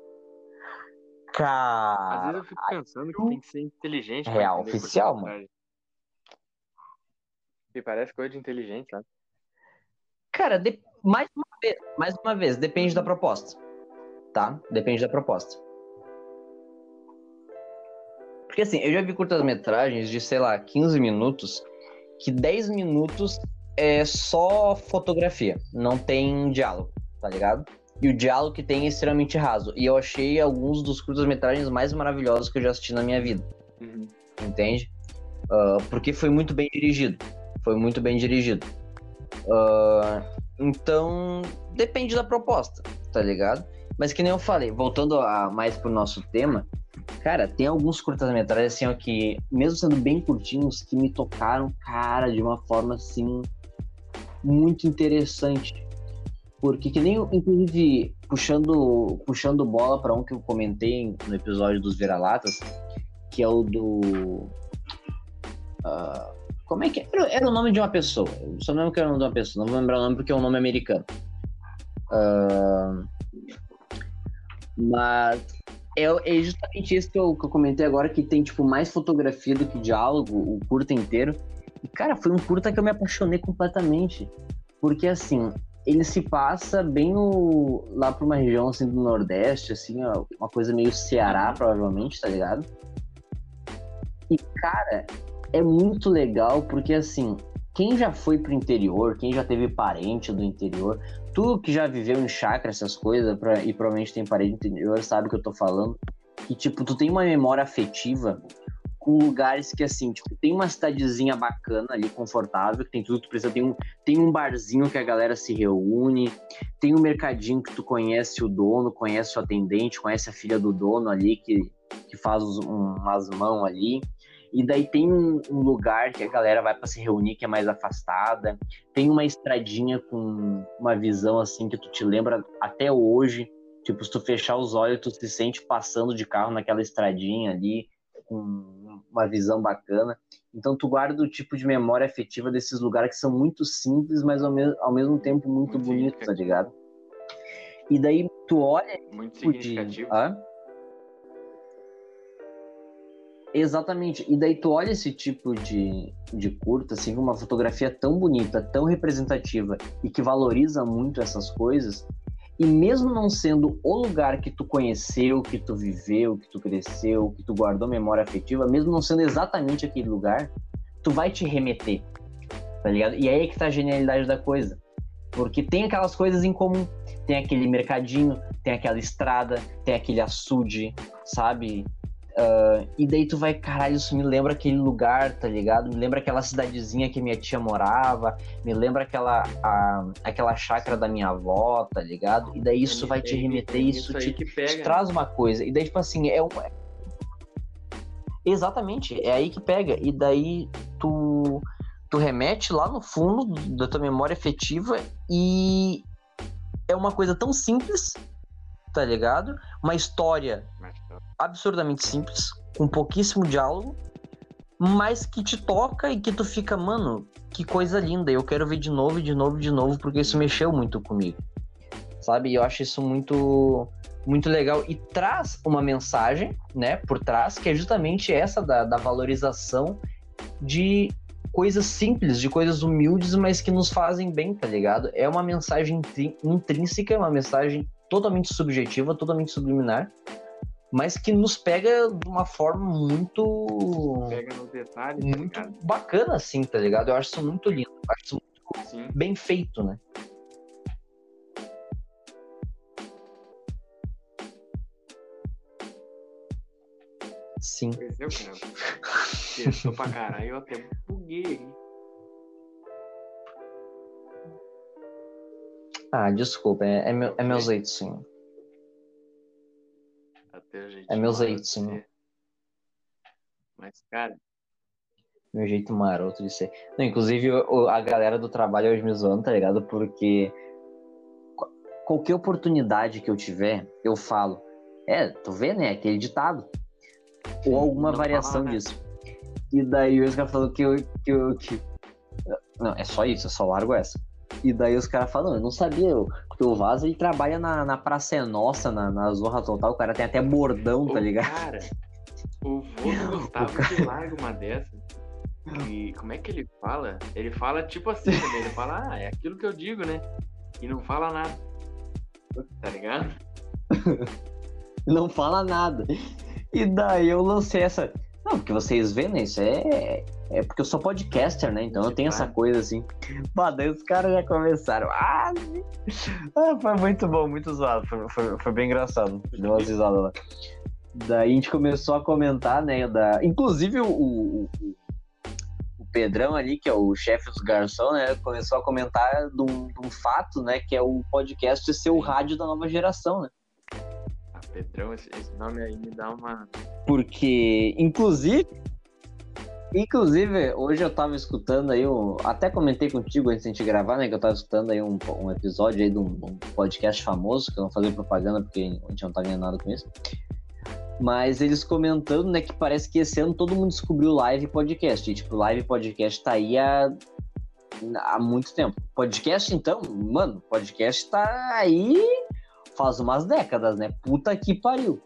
Cara. Às vezes eu fico pensando que tem que ser inteligente. Real oficial, mano. Me parece coisa de inteligente, sabe? Cara, de... mais uma vez, mais uma vez, depende da proposta. Tá? Depende da proposta. Porque assim, eu já vi curtas-metragens de, sei lá, 15 minutos, que 10 minutos é só fotografia, não tem diálogo, tá ligado? E o diálogo que tem é extremamente raso. E eu achei alguns dos curtas-metragens mais maravilhosos que eu já assisti na minha vida. Uhum. Entende? Uh, porque foi muito bem dirigido. Foi muito bem dirigido. Uh, então, depende da proposta, tá ligado? Mas que nem eu falei, voltando a, mais pro nosso tema, cara, tem alguns curtas-metragens assim, ó, que, mesmo sendo bem curtinhos, que me tocaram, cara, de uma forma assim muito interessante. Porque que nem, inclusive, puxando, puxando bola para um que eu comentei no episódio dos Vira-Latas, que é o do. Uh, como é que é? era? Era o nome de uma pessoa. Eu só não lembro que era o nome de uma pessoa. Não vou lembrar o nome porque é um nome americano. Uh, mas é, é, justamente isso que eu, que eu comentei agora, que tem, tipo, mais fotografia do que diálogo, o curta inteiro. E, cara, foi um curta que eu me apaixonei completamente. Porque, assim, ele se passa bem no, lá pra uma região assim do Nordeste, assim, ó, uma coisa meio Ceará, provavelmente, tá ligado? E, cara, é muito legal porque, assim, quem já foi pro interior, quem já teve parente do interior, tu que já viveu em chácara, essas coisas, pra, e provavelmente tem parente do interior, sabe o que eu tô falando. Que, tipo, tu tem uma memória afetiva com lugares que, assim, tipo, tem uma cidadezinha bacana ali, confortável, que tem tudo que tu precisa. Tem um, tem um barzinho que a galera se reúne, tem um mercadinho que tu conhece o dono, conhece o atendente, conhece a filha do dono ali, que, que faz um, umas mãos ali. E daí tem um, um lugar que a galera vai para se reunir, que é mais afastada. Tem uma estradinha com uma visão, assim, que tu te lembra até hoje. Tipo, se tu fechar os olhos, tu se sente passando de carro naquela estradinha ali, com uma visão bacana. Então tu guarda o tipo de memória afetiva desses lugares que são muito simples, mas ao, me ao mesmo tempo muito, muito bonitos, tá ligado? E daí tu olha. Muito tipo significativo. De... Exatamente. E daí tu olha esse tipo de, de curta, assim, uma fotografia tão bonita, tão representativa e que valoriza muito essas coisas, e mesmo não sendo o lugar que tu conheceu, que tu viveu, que tu cresceu, que tu guardou memória afetiva, mesmo não sendo exatamente aquele lugar, tu vai te remeter, tá ligado? E aí é que tá a genialidade da coisa. Porque tem aquelas coisas em comum. Tem aquele mercadinho, tem aquela estrada, tem aquele açude, sabe? Uh, e daí tu vai, caralho, isso me lembra aquele lugar, tá ligado? Me lembra aquela cidadezinha que minha tia morava, me lembra aquela, a, aquela chácara da minha avó, tá ligado? E daí isso vai te remeter, isso, te, te, né? traz uma coisa. E daí, tipo assim, é um. Exatamente, é aí que pega. E daí tu, tu remete lá no fundo da tua memória afetiva e é uma coisa tão simples, tá ligado? Uma história absurdamente simples, com pouquíssimo diálogo, mas que te toca e que tu fica, mano, que coisa linda, eu quero ver de novo, de novo, de novo, porque isso mexeu muito comigo. Sabe? Eu acho isso muito muito legal e traz uma mensagem, né, por trás, que é justamente essa da, da valorização de coisas simples, de coisas humildes, mas que nos fazem bem, tá ligado? É uma mensagem intrínseca, é uma mensagem totalmente subjetiva, totalmente subliminar, mas que nos pega de uma forma muito. Pega no detalhe. Tá muito tá bacana, assim, tá ligado? Eu acho isso muito lindo. Eu acho isso muito Sim. bem feito, né? Sim. É, cara. Testou pra caralho, eu até buguei. Ah, desculpa, é, é meu, é meu jeitinho. Até o jeito É meu jeitinho. Mas, cara, Meu jeito maroto de ser. Não, inclusive, o- a galera do trabalho hoje me zoando, tá ligado? Porque qu- qualquer oportunidade que eu tiver, eu falo. É, tu vê, né? Aquele ditado. Ou alguma Não variação fala, né? disso. E daí os caras falam que eu, que eu. que- Não, é só isso, eu só largo essa. E daí os caras falam, eu não sabia, eu- porque o Vaz ele trabalha na, na Praça é Nossa, na, na Zorra Total, o cara tem até bordão, tá o ligado? cara, o vô do Gustavo que larga uma dessa. E como é que ele fala? Ele fala tipo assim, né? ele fala, ah, é aquilo que eu digo, né? E não fala nada. Tá ligado? não fala nada. E daí eu lancei essa. Não, porque vocês veem, né? Isso é. É porque eu sou podcaster, né? Então eu tenho essa coisa assim. Pô, daí os caras já começaram. Ah, ah, foi muito bom, muito zoado. Foi, foi, foi bem engraçado. Deu umas risadas lá. Daí a gente começou a comentar, né? Da... Inclusive o, o, o- Pedrão ali, que é o chefe dos garçons, né? Começou a comentar de um, de um fato, né? Que é o podcast ser o rádio da nova geração, né? Ah, Pedrão, esse nome aí me dá uma. Porque, inclusive, inclusive, hoje eu tava escutando aí, até comentei contigo antes de a gente gravar, né, que eu tava escutando aí um, um episódio aí de um, um podcast famoso, que eu não falei propaganda porque a gente não tá ganhando nada com isso. Mas eles comentando, né, que parece que esse ano todo mundo descobriu live podcast. E, tipo, live podcast tá aí há, há muito tempo. Podcast, então, mano, podcast tá aí faz umas décadas, né? Puta que pariu.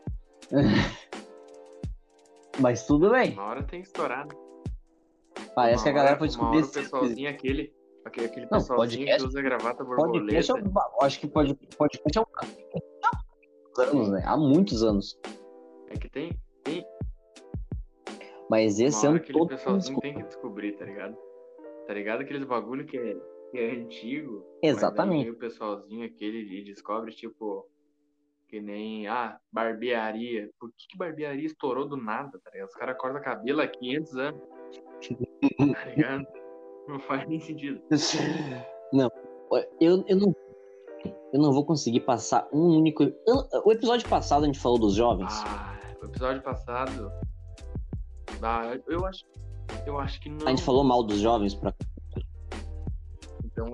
Mas tudo bem. Uma hora tem que estourar, né? Parece Uma que a galera foi Uma descobrir o esse pessoalzinho aquele. Aquele, aquele Não, pessoalzinho podcast- que usa gravata borboleta. Eu acho que pode, podcast é um há muitos anos, né? Há muitos anos. É que tem. Mas esse uma hora ano aquele todo pessoalzinho tem que descobrir, tá ligado? Tá ligado? Aqueles bagulho que é, que é antigo. Exatamente. O pessoalzinho aquele e descobre, tipo. Que nem, ah, barbearia. Por que, que barbearia estourou do nada, tá ligado? Os caras cortam cabelo há 500 anos. Tá ligado? Não faz nem sentido. Não, eu, eu não. Eu não vou conseguir passar um único. eu- o episódio passado a gente falou dos jovens. Ah, o episódio passado. Ah, eu acho. Eu acho que não. A gente falou mal dos jovens pra. Então,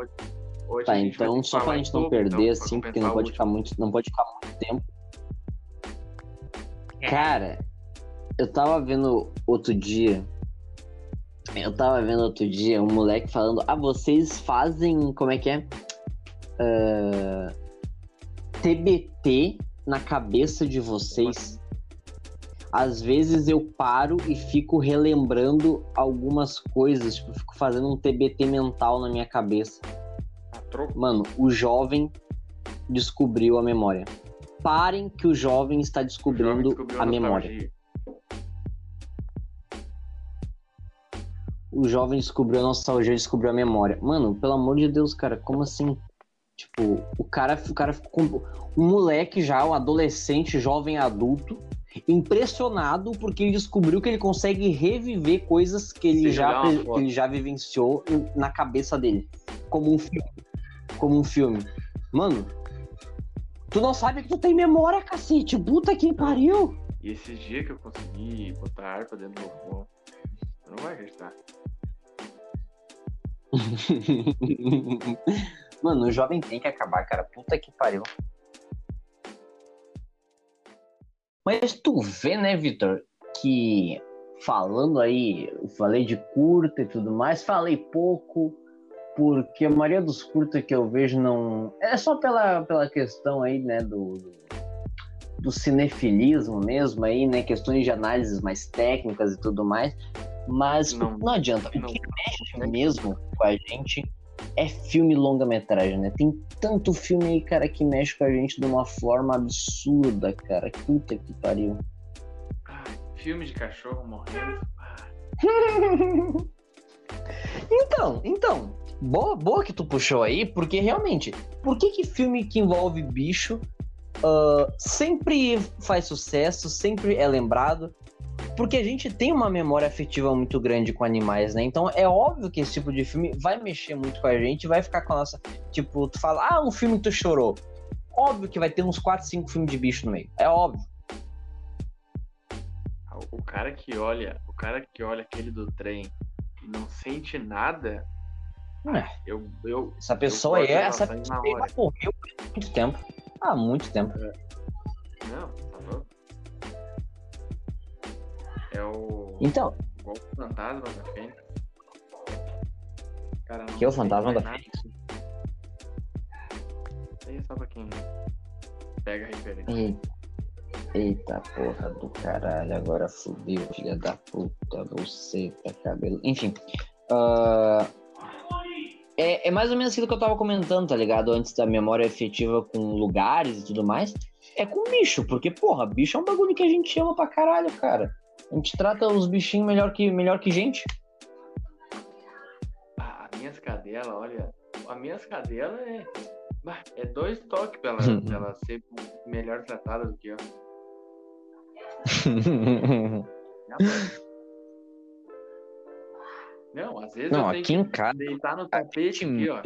hoje, Tá, a então só pra falar gente não dobro, então, perder, pra assim, porque não pode ficar muito. Não pode ficar muito tempo. Cara, eu tava vendo outro dia. Eu tava vendo outro dia um moleque falando: Ah, vocês fazem. Como é que é? Ah, TBT na cabeça de vocês. Às vezes eu paro e fico relembrando algumas coisas, tipo, fico fazendo um TBT mental na minha cabeça. Troco. Mano, o jovem descobriu a memória. Parem que o jovem está Jovem descobrindo descobriu a memória. O jovem descobriu a nostalgia, descobriu a memória. Mano, pelo amor de Deus, cara, como assim? Tipo, o cara, o cara ficou com- um moleque já, um adolescente, jovem adulto, impressionado porque ele descobriu que ele consegue reviver coisas que ele, já, que ele já vivenciou na cabeça dele. Como um filme. Como um filme. Mano, tu não sabe que tu tem memória, cacete. Puta que pariu. E esses dias que eu consegui botar a harpa dentro do meu não vai acreditar. Mano, o jovem tem que acabar, cara. Puta que pariu. Mas tu vê, né, Vitor, que falando aí, eu falei de curta e tudo mais, falei pouco, porque a maioria dos curtas que eu vejo não. É só pela, pela questão aí, né, do, do, do cinefilismo mesmo, aí, né, questões de análises mais técnicas e tudo mais. Mas Não. não, adianta. O Não. que mexe mesmo com a gente é filme longa-metragem, né? Tem tanto filme aí, cara, que mexe com a gente de uma forma absurda, cara. Puta que pariu. Filme de cachorro morrendo. Então, então, boa, boa que tu puxou aí, porque realmente, por que que filme que envolve bicho ah, sempre faz sucesso, sempre é lembrado? Porque a gente tem uma memória afetiva muito grande com animais, né? Então é óbvio que esse tipo de filme vai mexer muito com a gente, vai ficar com a nossa. Tipo, tu fala, ah, um filme que tu chorou. Óbvio que vai ter uns 4, 5 filmes de bicho no meio. É óbvio. O cara que olha, o cara que olha aquele do trem e não sente nada, é. eu, eu, essa pessoa é essa pessoa morreu há muito tempo. Há muito tempo. É. Não, É o. Então. O fantasma da Fênix. Cara, que é o fantasma da Fênix? Isso aí é só pra quem pega a referência. Eita. Eita porra do caralho, agora fudeu, filha da puta, você tá cabelo. Enfim. Uh, é, é mais ou menos aquilo que eu tava comentando, tá ligado? Antes da memória efetiva com lugares e tudo mais. É com bicho, porque, porra, bicho é um bagulho que a gente ama pra caralho, cara. A gente trata os bichinhos melhor que, melhor que gente. Ah, a minhas cadelas, olha. A minhas cadelas é. É dois toques pra ela, pra ela ser melhor tratada do que eu. Não, às vezes não, eu aqui em casa, deitar no tapete aqui, ó.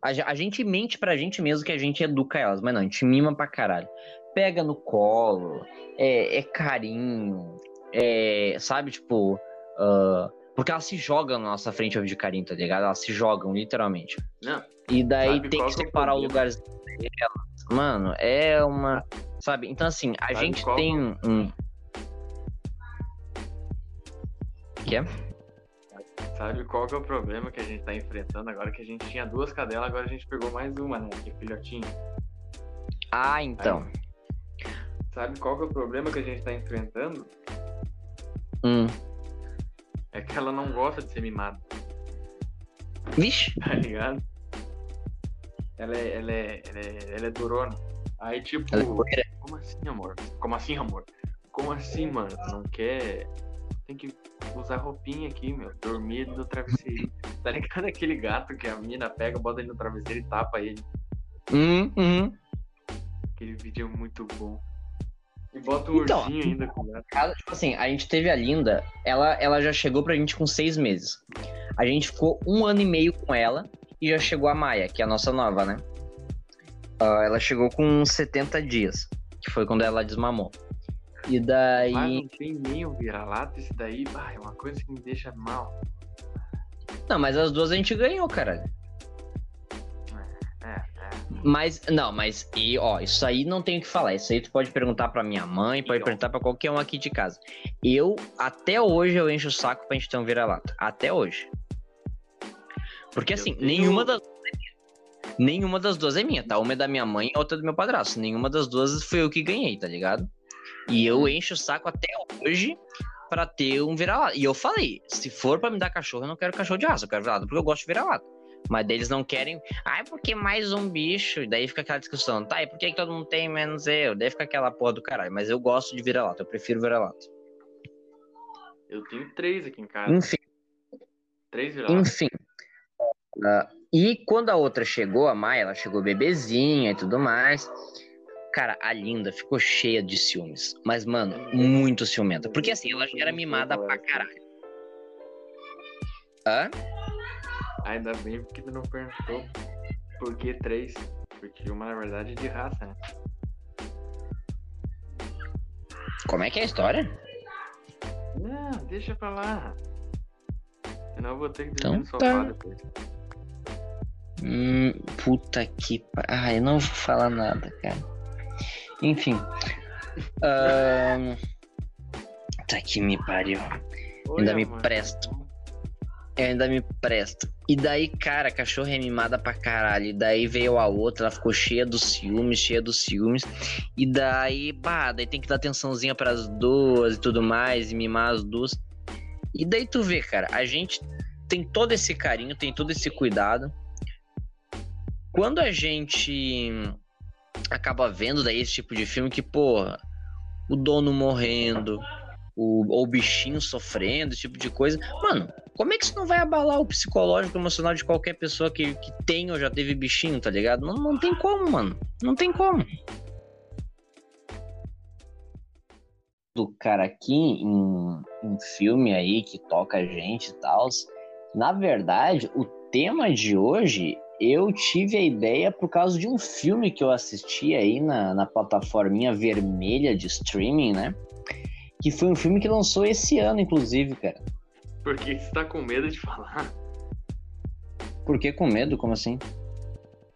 A, a gente mente pra gente mesmo que a gente educa elas, mas não, a gente mima pra caralho. Pega no colo, é, é carinho, é, sabe, tipo. Uh, porque elas se jogam na nossa frente de carinho, tá ligado? Elas se jogam, literalmente. Não. E daí tem que é separar o lugar delas. Mano, é uma. Sabe? Então, assim, a sabe gente tem um. Que é? Sabe qual que é o problema que a gente tá enfrentando agora? Que a gente tinha duas cadelas, agora a gente pegou mais uma, né? Que é filhotinho. Ah, então. Aí, sabe qual que é o problema que a gente tá enfrentando? Hum. É que ela não gosta de ser mimada. Vixe! Tá ligado? Ela é, ela é, ela é, ela é durona. Aí, tipo, é como assim, amor? Como assim, amor? Como assim, mano? Não quer. Tem que usar roupinha aqui, meu. Dormir no travesseiro. tá ligado aquele gato que a mina pega, bota ele no travesseiro e tapa ele? Uhum, uhum. Aquele vídeo é muito bom. E bota o então, ursinho ainda com. Tipo assim, a gente teve a Linda, ela, ela já chegou pra gente com seis meses. A gente ficou um ano e meio com ela e já chegou a Maia, que é a nossa nova, né? Uh, ela chegou com 70 dias, que foi quando ela desmamou. E daí. Mas não tem nem o vira-lata, isso daí bah, é uma coisa que me deixa mal. Não, mas as duas a gente ganhou, caralho. É, é. Mas, não, mas, e, ó, isso aí não tem o que falar. Isso aí tu pode perguntar pra minha mãe, pode e, perguntar pra qualquer um aqui de casa. Eu, até hoje, eu encho o saco pra gente ter um vira-lata. Até hoje. Porque, assim, tenho... nenhuma das Nenhuma das duas é minha, tá? Uma é da minha mãe e outra é do meu padrasto. Nenhuma das duas foi eu que ganhei, tá ligado? E eu uhum. encho o saco até hoje para ter um vira-lata. E eu falei, se for para me dar cachorro, eu não quero cachorro de raça, eu quero vira-lata, porque eu gosto de vira-lata. Mas deles não querem, ai, ah, porque mais um bicho? E daí fica aquela discussão, tá, e por que, que todo mundo tem menos eu? Daí fica aquela porra do caralho. Mas eu gosto de vira-lata, eu prefiro vira-lata. Eu tenho três aqui em casa. Enfim. Três vira-latas. Enfim. Uh, e quando a outra chegou, a Maia, ela chegou bebezinha e tudo mais. Cara, a Linda ficou cheia de ciúmes. Mas, mano, muito ciumenta. Porque assim, ela já era mimada pra caralho. Hã? Ainda bem que tu não perguntou por que três. Porque uma, na verdade, é de raça, né? Como é que é a história? Não, deixa pra lá. Senão eu vou ter que dormir então, no sofá tá. depois. Hum, puta que. Ah, eu não vou falar nada, cara. Enfim. Tá que me pariu. Oi, ainda me presto. Eu ainda me presto. E daí, cara, a cachorra é mimada pra caralho. E daí veio a outra, ela ficou cheia dos ciúmes, cheia dos ciúmes. E daí, pá, daí tem que dar atençãozinha pras duas e tudo mais, e mimar as duas. E daí tu vê, cara, a gente tem todo esse carinho, tem todo esse cuidado. Quando a gente acaba vendo daí esse tipo de filme que, porra, o dono morrendo, o, ou o bichinho sofrendo, esse tipo de coisa. Mano, como é que isso não vai abalar o psicológico emocional de qualquer pessoa que, que tem ou já teve bichinho, tá ligado? Não, não tem como, mano. Não tem como. cara, aqui em, em filme aí que toca a gente e tal, na verdade, o tema de hoje eu tive a ideia por causa de um filme que eu assisti aí na, na plataforminha vermelha de streaming, né? Que foi um filme que lançou esse ano, inclusive, cara. Por que você tá com medo de falar? Por que com medo? Como assim?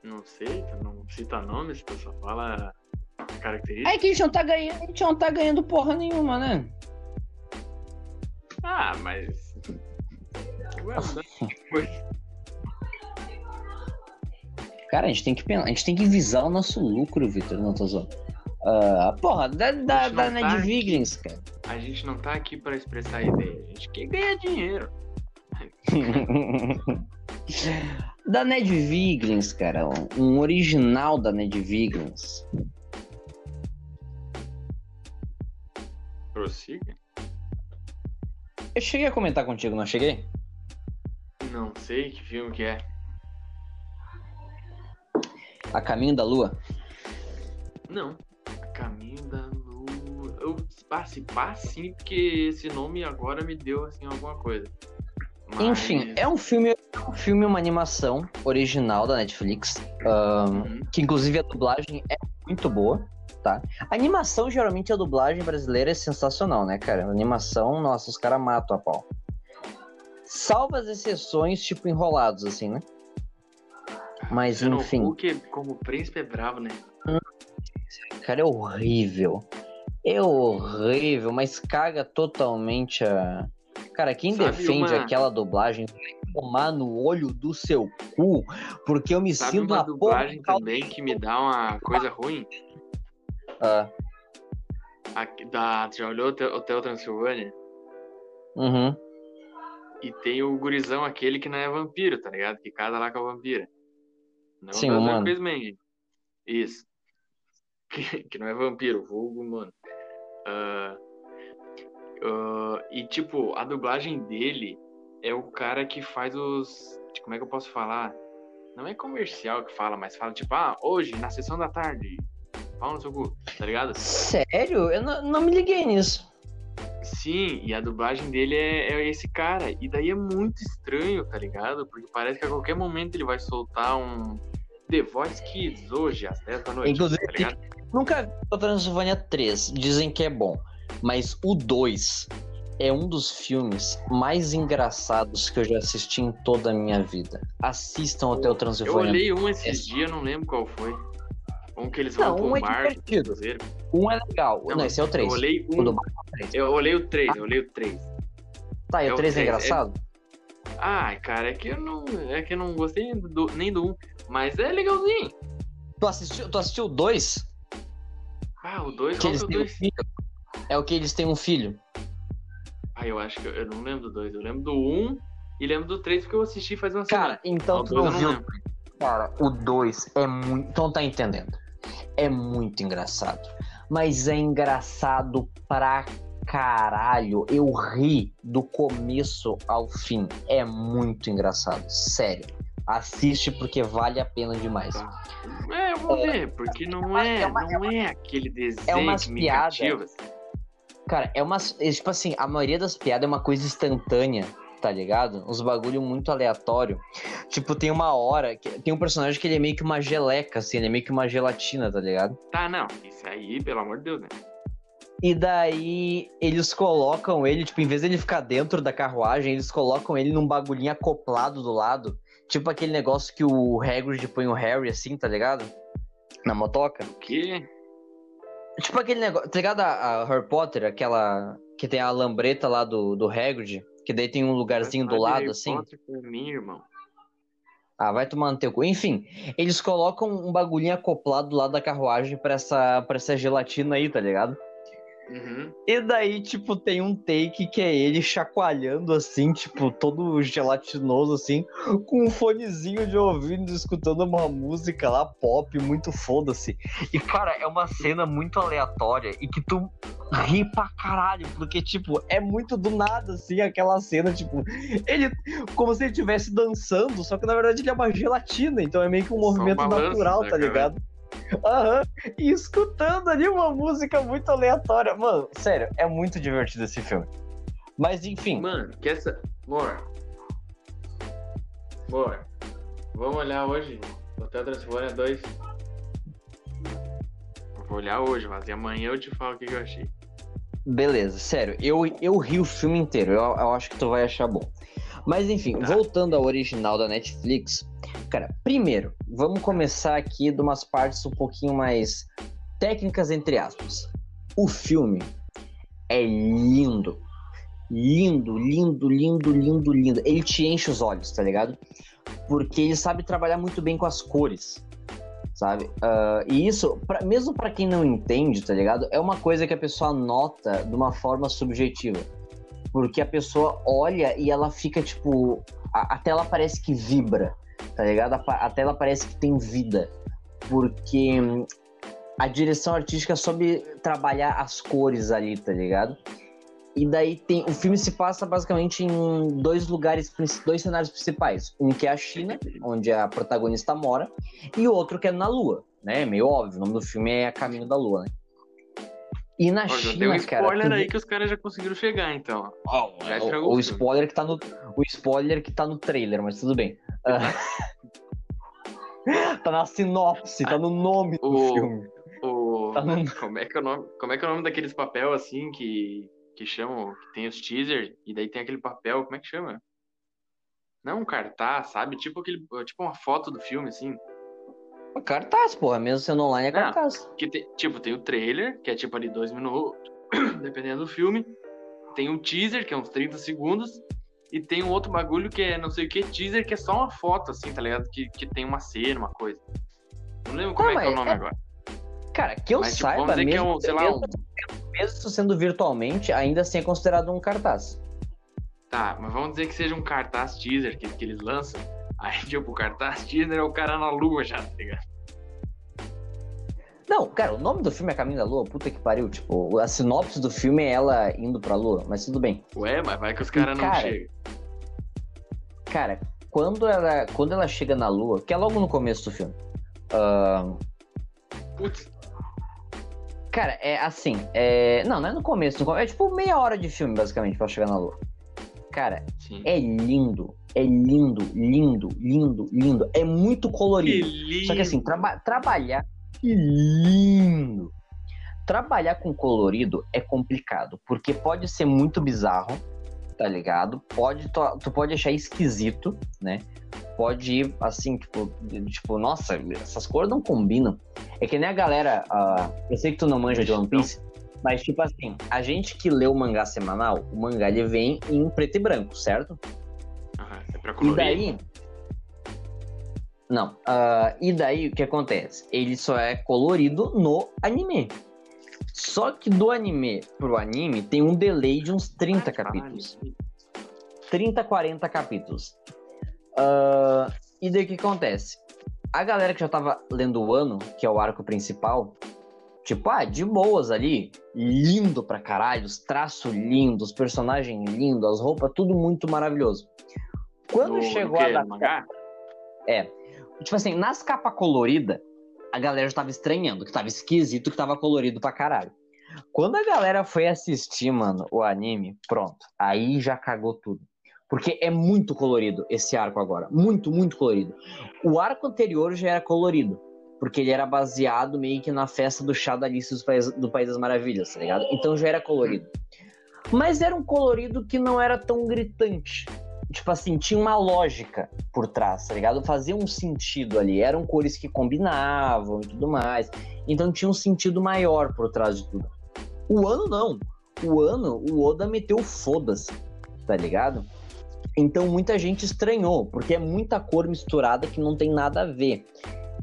Não sei, não cita nomes, só fala características. É que a gente não tá ganhando, a gente não tá ganhando porra nenhuma, né? Ah, mas. Ué, mas... Cara, a gente tem que pensar, a gente tem que visar o nosso lucro, Vitor, não tô zoando. Uh, porra, da, da, da Ned tá Viglins, cara. A gente não tá aqui pra expressar ideia, a gente quer ganhar dinheiro. da Ned Viglins, cara, um original da Ned Viglins. Prossiga. Eu cheguei a comentar contigo, não cheguei? Não sei que filme que é. A Caminho da Lua? Não. Caminho da Lua. Eu passe sim, porque esse nome agora me deu assim alguma coisa. Mas... Enfim, é um filme, é um filme, uma animação original da Netflix, um, uhum. que inclusive a dublagem é muito boa tá? A animação, geralmente, a dublagem brasileira é sensacional, né, cara? A animação, nossa, os caras matam a pau. Salva as exceções, tipo, enrolados, assim, né? Mas, Sendo enfim... O que, como príncipe é bravo, né? Cara, é horrível. É horrível, mas caga totalmente a... Cara, quem Sabe defende uma... aquela dublagem vai tomar no olho do seu cu, porque eu me Sabe sinto uma dublagem também que me dá uma coisa ruim? Ah. Aqui, da, já olhou o Hotel Transilvânia? Uhum. E tem o gurizão aquele que não é vampiro, tá ligado? Que casa lá com a vampira. Não Sim, mano. Isso. Que, que, não é vampiro, vulgo, mano. Uh, uh, e, tipo, a dublagem dele é o cara que faz os. Como é que eu posso falar? Não é comercial que fala, mas fala, tipo, ah, hoje, na sessão da tarde, pau no seu cu, tá ligado? Sério? Eu não, não me liguei nisso. Sim, e a dublagem dele é, é, esse cara. E daí é muito estranho, tá ligado? Porque parece que a qualquer momento ele vai soltar um The Voice Kids hoje, às 10 da noite. Inclusive, tá ligado? Nunca vi o Transylvania 3. Dizem que é bom. Mas o 2 é um dos filmes mais engraçados que eu já assisti em toda a minha vida. Assistam o Hotel Transilvânia. Eu olhei um esses dias, não lembro qual foi. Um que eles vão um é mar, divertido. Um é legal. Não, não, esse é o 3. Eu olhei um. O eu olhei o 3, eu olhei o 3. Tá, e é o 3 é, é engraçado? É... Ah, cara, é que eu não. É que eu não gostei do, nem do 1. Mas é legalzinho. Tu assistiu, tu assistiu o 2? Ah, o 2 qual que é o 2? Um é o que eles têm um filho. Ah, eu acho que eu, eu não lembro do 2. Eu lembro do 1 e lembro do 3 porque eu assisti faz uma Cara, semana. então tu não viu. Cara, o 2 é muito. Então tá entendendo é muito engraçado. Mas é engraçado pra caralho. Eu ri do começo ao fim. É muito engraçado. Sério. Assiste porque vale a pena demais. É, eu vou é, ver, porque não é, é uma, não é, aquele desenho é umas piadas. Cara, é umas. É, tipo assim, a maioria das piadas é uma coisa instantânea tá ligado? Uns bagulho muito aleatório. Tipo, tem uma hora. Que, tem um personagem que ele é meio que uma geleca, assim, ele é meio que uma gelatina, tá ligado? Tá, não. Isso aí, pelo amor de Deus, né? E daí eles colocam ele, tipo, em vez de ele ficar dentro da carruagem, eles colocam ele num bagulhinho acoplado do lado. Tipo aquele negócio que o Hagrid põe o Harry assim, tá ligado? Na motoca. O quê? Tipo aquele negócio, tá ligado a, a Harry Potter, aquela que tem a lambreta lá do, do Hagrid? Que daí tem um lugarzinho do lado, assim. Mim, irmão. Ah, vai tomar no teu cu. Enfim, eles colocam um bagulhinho acoplado do lado da carruagem pra essa, pra essa gelatina aí, tá ligado? Uhum. E daí, tipo, tem um take que é ele chacoalhando assim, tipo, todo gelatinoso assim, com um fonezinho de ouvido, escutando uma música lá pop, muito foda-se. E, cara, é uma cena muito aleatória e que tu ri pra caralho, porque, tipo, é muito do nada, assim, aquela cena, tipo, ele, como se ele estivesse dançando, só que na verdade ele é uma gelatina, então é meio que um movimento natural, tá ligado? Aham, e escutando ali uma música muito aleatória. Mano, sério, é muito divertido esse filme. Mas enfim. Mano, que essa. Amor. Amor. Vamos olhar hoje. Hotel Transilvânia 2. Vou olhar hoje, mas e amanhã eu te falo o que, que eu achei. Beleza, sério, eu, eu ri o filme inteiro, eu, eu acho que tu vai achar bom. Mas enfim, Tá. voltando ao original da Netflix, cara, primeiro, vamos começar aqui de umas partes um pouquinho mais técnicas, entre aspas. O filme é lindo. Lindo, lindo, lindo, lindo, lindo. Ele te enche os olhos, tá ligado? Porque ele sabe trabalhar muito bem com as cores, sabe? Ah, e isso, pra- mesmo pra quem não entende, tá ligado? É uma coisa que a pessoa nota de uma forma subjetiva. Porque a pessoa olha e ela fica, tipo. A, a tela parece que vibra, tá ligado? A, tela parece que tem vida. Porque hum, a direção artística soube trabalhar as cores ali, tá ligado? E daí tem. O filme se passa basicamente em dois lugares, dois cenários principais. Um que é a China, onde a protagonista mora, e outro que é na Lua, né? É meio óbvio, o nome do filme é A Caminho da Lua, né? E na já China, tem um cara. spoiler tu aí que os caras já conseguiram chegar, então. Já o- o, spoiler que tá no o spoiler que tá no trailer, mas tudo bem. Tá na sinopse, tá no nome do O- filme. O... Tá no- Como, é que é o nome... Como é que é o nome daqueles papel assim que, que chamam. Que tem os teaser e daí tem aquele papel, como é que chama? Não um cartaz, sabe? Tipo aquele. Tipo uma foto do filme, assim. Cartaz, porra, mesmo sendo online é cartaz. Que tem, tipo, tem o trailer, que é tipo ali dois minutos, dependendo do filme. Tem o teaser, que é uns 30 segundos. E tem um outro bagulho que é não sei o que, teaser, que é só uma foto, assim, tá ligado? Que, que tem uma cena, uma coisa. Não lembro como Ah, é que é o nome é- agora. Cara, que eu Mas, tipo, saiba, dizer que é mesmo, um, sei lá, mesmo, um, mesmo sendo virtualmente, ainda assim é considerado um cartaz. Tá, mas vamos dizer que seja um cartaz teaser que, que eles lançam. Aí, tipo, o cartaz teaser é o cara na lua já, tá ligado? Não, cara, o nome do filme é Caminho da Lua, puta que pariu. Tipo, a sinopse do filme é ela indo pra Lua, mas tudo bem. Ué, mas vai que os caras não Cara, chegam. Cara, quando ela, quando ela chega na Lua, que é logo no começo do filme. ahn, Putz, cara, é assim. É... Não, não é no começo, no É tipo meia hora de filme, basicamente, pra chegar na Lua. Cara, sim. é lindo. É lindo, lindo, lindo, lindo. É muito Que colorido. lindo. Só que assim, traba- trabalhar. Que lindo! Trabalhar com colorido é complicado, porque pode ser muito bizarro, tá ligado? Pode, tu, tu pode achar esquisito, né? Pode ir assim, tipo, tipo, nossa, essas cores não combinam. É que nem a galera. ah, eu sei que tu não manja de One Piece, mas tipo assim, a gente que lê o mangá semanal, o mangá ele vem em preto e branco, certo? Aham, é pra E colorir. daí. Não. ah, e daí o que acontece? Ele só é colorido no anime. Só que do anime pro anime tem um delay de uns 30 capítulos. 30, 40 capítulos. Ah, e daí o que acontece? A galera que já tava lendo o ano, que é o arco principal, tipo, ah, de boas ali, lindo pra caralho, os traços lindos, os personagens lindos, as roupas, tudo muito maravilhoso. Quando No- chegou no a No mangá? Tipo assim, nas capas coloridas, a galera já tava estranhando, que tava esquisito, que tava colorido pra caralho. Quando a galera foi assistir, mano, o anime, pronto. Aí já cagou tudo. Porque é muito colorido esse arco agora. Muito, muito colorido. O arco anterior já era colorido. Porque ele era baseado meio que na festa do chá da Alice do País, do País das Maravilhas, tá ligado? Então já era colorido. Mas era um colorido que não era tão gritante. Tipo assim, tinha uma lógica por trás, tá ligado? Fazia um sentido ali. Eram cores que combinavam e tudo mais. Então tinha um sentido maior por trás de tudo. O ano não. O ano, o Oda meteu foda-se, tá ligado? Então muita gente estranhou, porque é muita cor misturada que não tem nada a ver.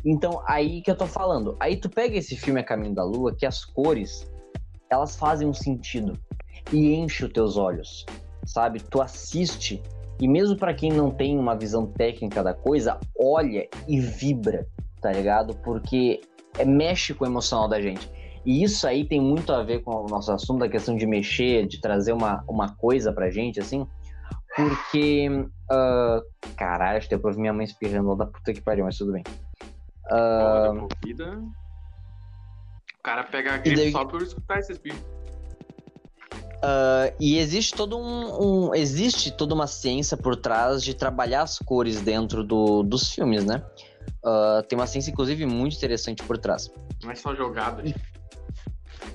Então aí que eu tô falando. Aí tu pega esse filme A Caminho da Lua, que as cores, elas fazem um sentido e enche os teus olhos, sabe? Tu assiste e mesmo pra quem não tem uma visão técnica da coisa, olha e vibra, tá ligado? Porque é, mexe com o emocional da gente. E isso aí tem muito a ver com o nosso assunto, da questão de mexer, de trazer uma, uma coisa pra gente, assim. Porque. ah, caralho, acho que depois minha mãe espirrando lá da puta que pariu, mas tudo bem. Uh... O cara pega a gripe daí... só por escutar esses bichos. Uh, e existe todo um, um, existe toda uma ciência por trás de trabalhar as cores dentro do, dos filmes, né? Uh, tem uma ciência inclusive muito interessante por trás. Não é só jogada. E...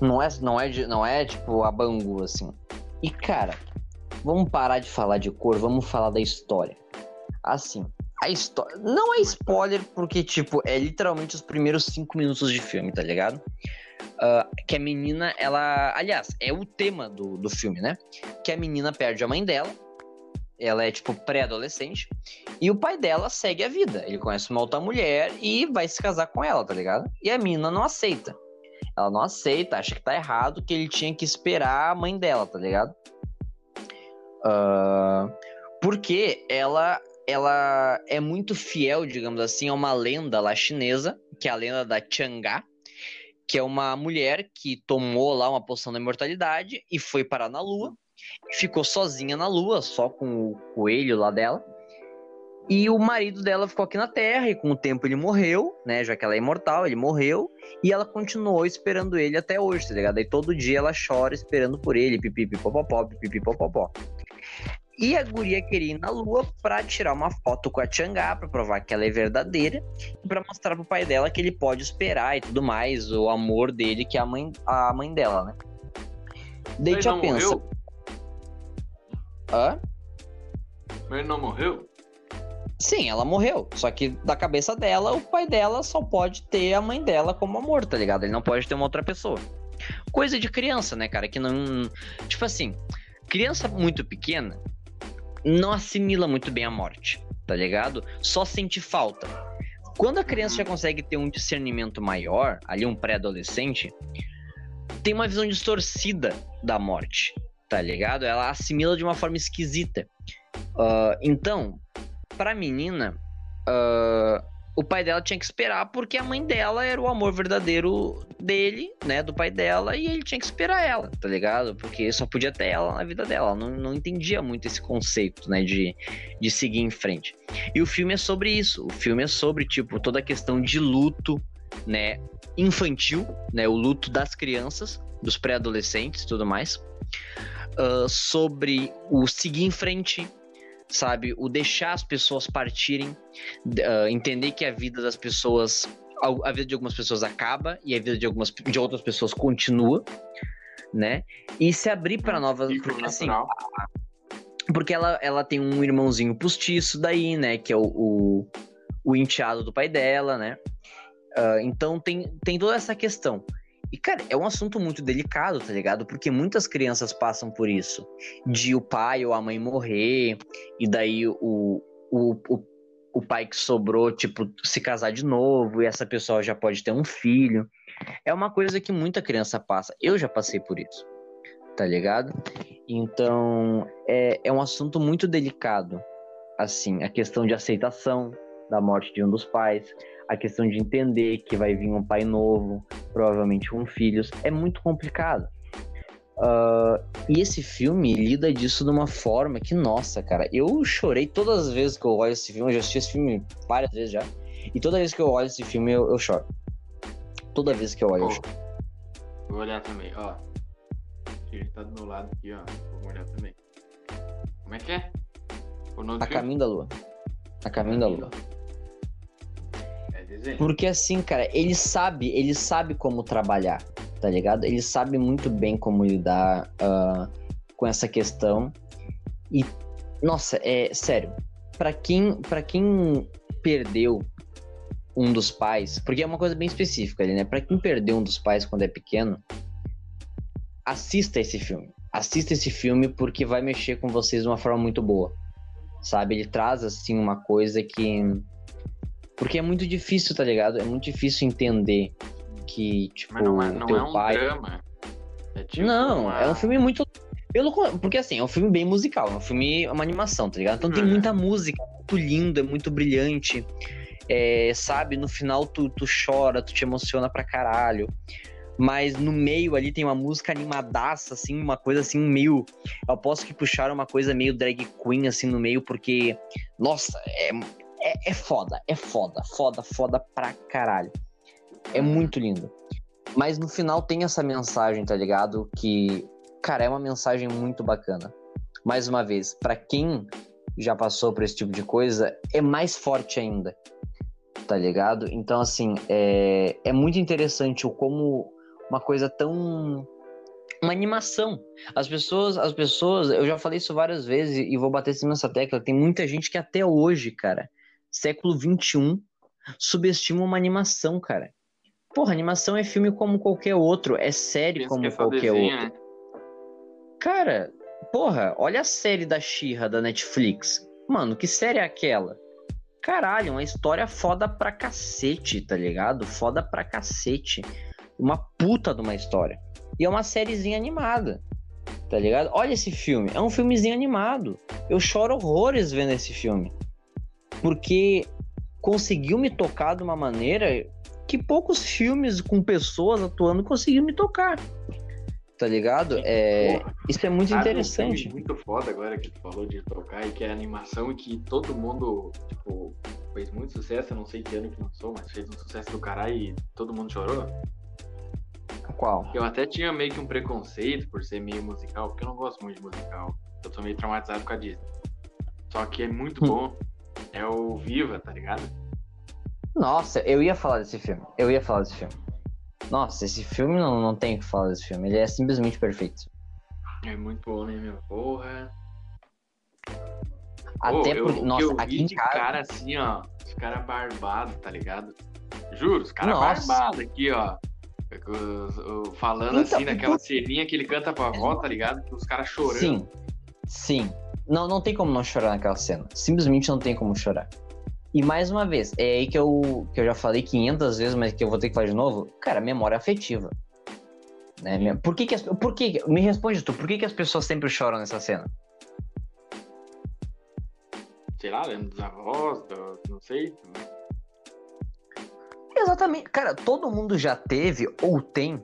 Não é, não é, não é tipo a bangu assim. E cara, vamos parar de falar de cor, vamos falar da história. Assim, a história. Não é spoiler, porque, tipo, é literalmente os primeiros cinco minutos de filme, tá ligado? Uh, que a menina, ela. Aliás, é o tema do, do filme, né? Que a menina perde a mãe dela. Ela é, tipo, pré-adolescente. E o pai dela segue a vida. Ele conhece uma outra mulher e vai se casar com ela, tá ligado? E a menina não aceita. Ela não aceita, acha que tá errado, que ele tinha que esperar a mãe dela, tá ligado? Uh, porque ela ela é muito fiel, digamos assim, a uma lenda lá chinesa, que é a lenda da Chang'e, que é uma mulher que tomou lá uma poção da imortalidade e foi parar na lua, ficou sozinha na lua, só com o coelho lá dela. E o marido dela ficou aqui na Terra e com o tempo ele morreu, né? Já que ela é imortal, ele morreu. E ela continuou esperando ele até hoje, tá ligado? Aí todo dia ela chora esperando por ele, pipipipopopó, pipipipopopó. E a guria queria ir na lua pra tirar uma foto com a Changá, pra provar que ela é verdadeira, e pra mostrar pro pai dela que ele pode esperar e tudo mais, o amor dele, que é a mãe, a mãe dela, né? Daí já pensa. Morreu? Hã? Mas ele não morreu? Sim, ela morreu. Só que da cabeça dela, o pai dela só pode ter a mãe dela como amor, tá ligado? Ele não pode ter uma outra pessoa. Coisa de criança, né, cara? Que não. Tipo assim, criança muito pequena, não assimila muito bem a morte, tá ligado? Só sente falta. Quando a criança já consegue ter um discernimento maior, ali um pré-adolescente, tem uma visão distorcida da morte, tá ligado? Ela assimila de uma forma esquisita. Uh, então, pra menina, uh, o pai dela tinha que esperar porque a mãe dela era o amor verdadeiro dele, né, do pai dela, e ele tinha que esperar ela, tá ligado? Porque só podia ter ela na vida dela. Não, não entendia muito esse conceito, né, de, de seguir em frente. E o filme é sobre isso. O filme é sobre, tipo, toda a questão de luto, né, infantil, né, o luto das crianças, dos pré-adolescentes e tudo mais. Uh, sobre o seguir em frente, sabe? O deixar as pessoas partirem, uh, entender que a vida das pessoas, a, vida de algumas pessoas acaba e a vida de algumas de outras pessoas continua, né? E se abrir para novas, porque assim, porque ela, ela tem um irmãozinho postiço daí, né? Que é o, o, o enteado do pai dela, né? Uh, então tem, tem toda essa questão. E, cara, é um assunto muito delicado, tá ligado? Porque muitas crianças passam por isso. De o pai ou a mãe morrer, e daí o, o, o, o pai que sobrou, tipo, se casar de novo, e essa pessoa já pode ter um filho. É uma coisa que muita criança passa. Eu já passei por isso, tá ligado? Então, é, é um assunto muito delicado. Assim, a questão de aceitação da morte de um dos pais a questão de entender que vai vir um pai novo, provavelmente com filhos, é muito complicado. Uh, e esse filme lida disso de uma forma que, nossa, cara, eu chorei todas as vezes que eu olho esse filme, eu já assisti esse filme várias vezes já, e toda vez que eu olho esse filme eu, eu choro. Toda vez que eu olho oh, eu choro. Vou olhar também, ó. Ele tá do meu lado aqui, ó. Vou olhar também. Como é que é? a Caminho da Lua. A Caminho da Lua. Porque assim, cara, ele sabe, ele sabe como trabalhar, tá ligado? Ele sabe muito bem como lidar uh, com essa questão. E, nossa, é sério, para quem, pra quem perdeu um dos pais, porque é uma coisa bem específica ali, né? Pra quem perdeu um dos pais quando é pequeno, assista esse filme. Assista esse filme porque vai mexer com vocês de uma forma muito boa. Sabe? Ele traz, assim, uma coisa que porque é muito difícil, tá ligado? É muito difícil entender que, tipo, Mas não é, não teu é um pai. Drama. É tipo não, uma... é um filme muito. Pelo... Porque assim, é um filme bem musical, é um filme, é uma animação, tá ligado? Então tem uhum. muita música, é muito lindo, é muito brilhante. É, sabe, no final tu, tu chora, tu te emociona pra caralho. Mas no meio ali tem uma música animadaça, assim, uma coisa assim, meio. Eu posso que puxaram uma coisa meio drag queen, assim, no meio, porque. Nossa, é, é, é, foda, é foda, foda, foda pra caralho. É muito lindo. Mas no final tem essa mensagem, tá ligado? Que, cara, é uma mensagem muito bacana. Mais uma vez, para quem já passou por esse tipo de coisa, é mais forte ainda. Tá ligado? Então, assim, é, é muito interessante o como uma coisa tão uma animação. As pessoas, as pessoas, eu já falei isso várias vezes e vou bater cima nessa tecla. Tem muita gente que até hoje, cara, século 21, subestima uma animação, cara. Porra, animação é filme como qualquer outro, é série Pensa como é qualquer desenho, outro. né? Cara, porra, olha a série da Xirra da Netflix. Mano, que série é aquela? Caralho, uma história foda pra cacete, tá ligado? Foda pra cacete. Uma puta de uma história. E é uma sériezinha animada, tá ligado? Olha esse filme, é um filmezinho animado. Eu choro horrores vendo esse filme. Porque conseguiu me tocar de uma maneira que poucos filmes com pessoas atuando conseguiram me tocar. Tá ligado? É, isso é muito Sabe um interessante. filme muito foda agora que tu falou de tocar e que é animação e que todo mundo, tipo, fez muito sucesso, eu não sei que ano que lançou, mas fez um sucesso do caralho e todo mundo chorou. Qual? Eu até tinha meio que um preconceito por ser meio musical, porque eu não gosto muito de musical. Eu tô meio traumatizado com a Disney. Só que é muito Hum. bom. É o Viva, tá ligado? Nossa, eu ia falar desse filme. Eu ia falar desse filme. Nossa, esse filme não, não tem o que falar desse filme. Ele é simplesmente perfeito. É muito bom, né, meu? Porra. Até eu- porque. Nossa, eu aqui em casa. cara assim, ó. Os caras barbados, tá ligado? Juro, os caras barbados aqui, ó. O- Falando Então, assim naquela ceninha que ele canta pra avó, tá ligado? Os caras chorando. Sim. Sim. Não, não tem como não chorar naquela cena. Simplesmente não tem como chorar. E mais uma vez, é aí que eu, que eu já falei 500 vezes, mas que eu vou ter que falar de novo. Cara, memória afetiva. Né? Por que que as, por que, me responde tu, por que que as pessoas sempre choram nessa cena? Sei lá, lembro dos avós, do- não sei. Exatamente. Cara, todo mundo já teve ou tem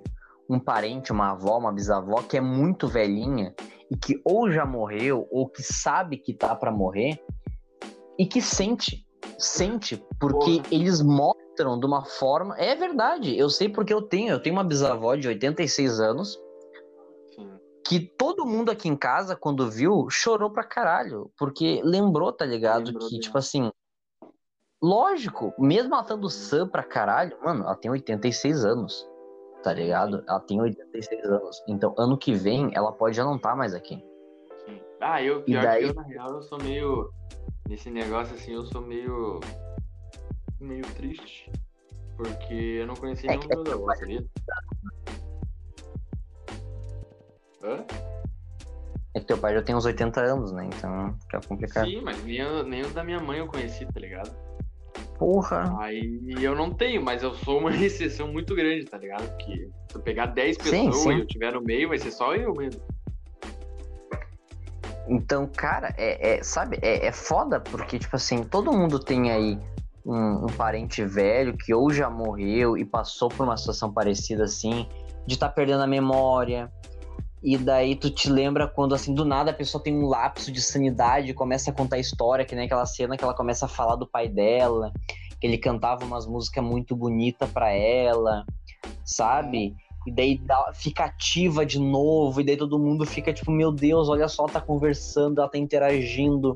um parente, uma avó, uma bisavó que é muito velhinha e que ou já morreu ou que sabe que tá pra morrer e que sente. Sente, porque Porra. eles mostram de uma forma. É verdade, eu sei porque eu tenho. Eu tenho uma bisavó de 86 anos que todo mundo aqui em casa, quando viu, chorou pra caralho. Porque lembrou, tá ligado? Lembrou que, tipo assim. Lógico, mesmo ela estando sã pra caralho, mano, ela tem 86 anos. Tá ligado? Ela tem 86 anos. Então, ano que vem, ela pode já não estar mais aqui. Sim. Ah, eu, E pior daí- que eu, na real, eu sou meio. Nesse negócio assim, eu sou meio. meio triste. Porque eu não conheci É nenhum dos meus avós, sabia? Hã? É que teu pai já tem uns 80 anos, né? Então fica complicado. Sim, mas nem, nem os da minha mãe eu conheci, tá ligado? Porra. Aí eu não tenho, mas eu sou uma exceção muito grande, tá ligado? Porque se eu pegar 10 Sim, pessoas sim. e eu tiver no meio, vai ser só eu mesmo. Então, cara, é, é- sabe, é, é foda porque, tipo assim, todo mundo tem aí um, um parente velho que ou já morreu e passou por uma situação parecida assim, de estar perdendo a memória. E daí tu te lembra quando, assim, do nada a pessoa tem um lapso de sanidade e começa a contar história, que nem aquela cena que ela começa a falar do pai dela, que ele cantava umas músicas muito bonitas pra ela, sabe? E daí fica ativa de novo, e daí todo mundo fica tipo, meu Deus, olha só, tá conversando, ela tá interagindo,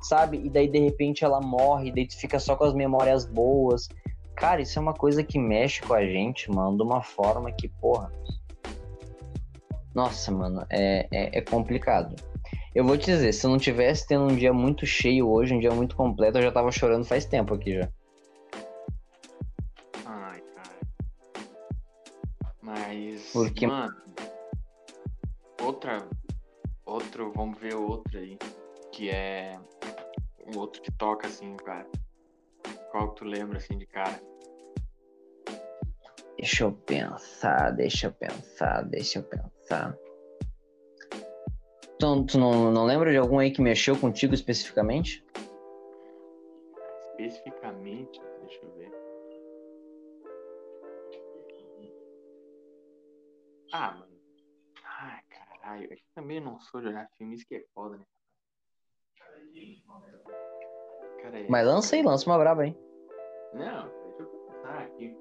sabe? E daí de repente ela morre, e daí tu fica só com as memórias boas. Cara, isso é uma coisa que mexe com a gente, mano, de uma forma que, porra. Nossa, mano, é, é, é complicado. Eu vou te dizer, se eu não tivesse tendo um dia muito cheio hoje, um dia muito completo, eu já tava chorando faz tempo aqui já. Ai, cara. Mas. Porque- Mano. Outra. Outro, vamos ver outro aí. Que é. O outro que toca assim, cara. Qual que tu lembra assim de cara? Deixa eu pensar, deixa eu pensar, deixa eu pensar. Tu, tu não, não lembra de algum aí que mexeu contigo especificamente? Especificamente, deixa eu ver. Ah, mano. Ai, caralho. É que também não sou de olhar filme, isso que é foda, né? Pera aí. Mas lança aí, lança uma braba aí. Não, deixa eu pensar aqui.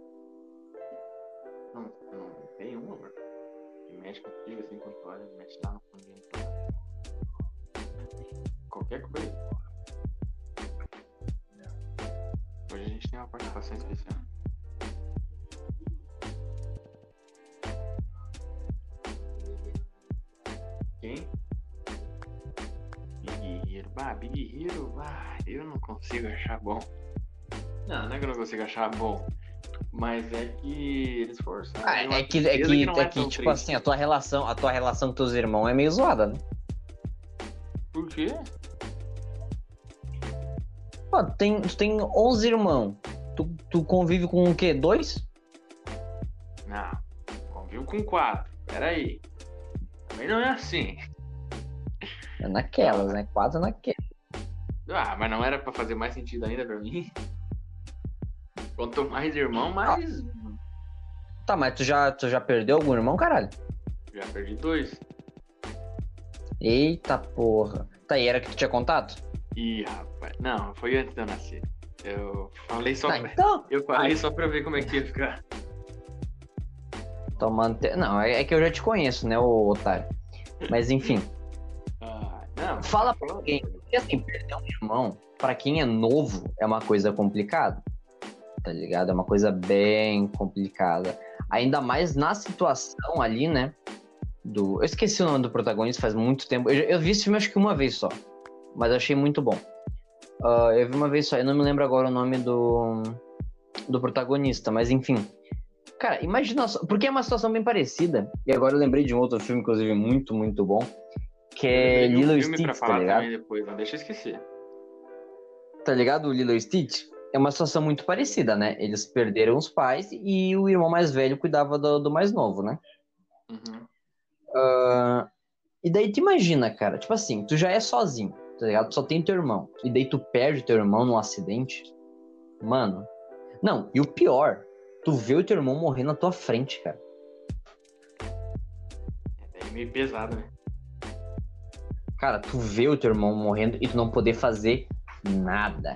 Não, não, tem uma, mano. Mexe contigo assim quando tu olha, mexe lá no fundinho. Qualquer coisa. Hoje a gente tem uma participação especial. Quem? Big Hero. Bah, Big Hero, bah, eu não consigo achar bom. Não, não é que eu não consigo achar bom. Mas é que eles forçaram. Ah, é que, é certeza que, não é é que tipo triste. assim, a tua relação, a tua relação com teus irmãos é meio zoada, né? Por quê? Pô, tu tem, tu tem 11 irmãos. Tu, tu convive com o quê? Dois? Não. Convivo com quatro. Peraí. Também não é assim. É naquelas, né? Quatro naquelas. Ah, mas não era pra fazer mais sentido ainda pra mim? Quanto mais irmão, mais. Tá, mas tu já, tu já perdeu algum irmão, caralho? Já perdi dois. Eita porra. Tá, e era que tu tinha contato? Ih, rapaz. Não, foi antes de eu nascer. Eu falei só Tá, pra... então. Eu falei Ai. só pra ver como é que ia ficar. Tô mante... Não, é é que eu já te conheço, né, ô otário. Mas enfim. Ah, não. Fala tá pra alguém. Porque assim, perder um irmão, pra quem é novo, é uma coisa complicada. Tá ligado? É uma coisa bem complicada. Ainda mais na situação ali, né? Do... Eu esqueci o nome do protagonista faz muito tempo. Eu, eu vi esse filme acho que uma vez só. Mas achei muito bom. Ah, eu vi uma vez só. Eu não me lembro agora o nome do, do protagonista, mas enfim. Cara, imagina só. Porque é uma situação bem parecida. E agora eu lembrei de um outro filme, inclusive, muito, muito bom. Que é um Lilo pra Stitch, tá ligado? também depois, não deixa eu esquecer. tá ligado? O Lilo Stitch é uma situação muito parecida, né? Eles perderam os pais e o irmão mais velho cuidava do, do mais novo, né? Uhum. Ah, e daí tu imagina, cara, tipo assim, tu já é sozinho, tá ligado? Tu só tem teu irmão. E daí tu perde teu irmão num acidente. Mano. Não, e o pior, tu vê o teu irmão morrer na tua frente, cara. É meio pesado, né? Cara, tu vê o teu irmão morrendo e tu não poder fazer nada.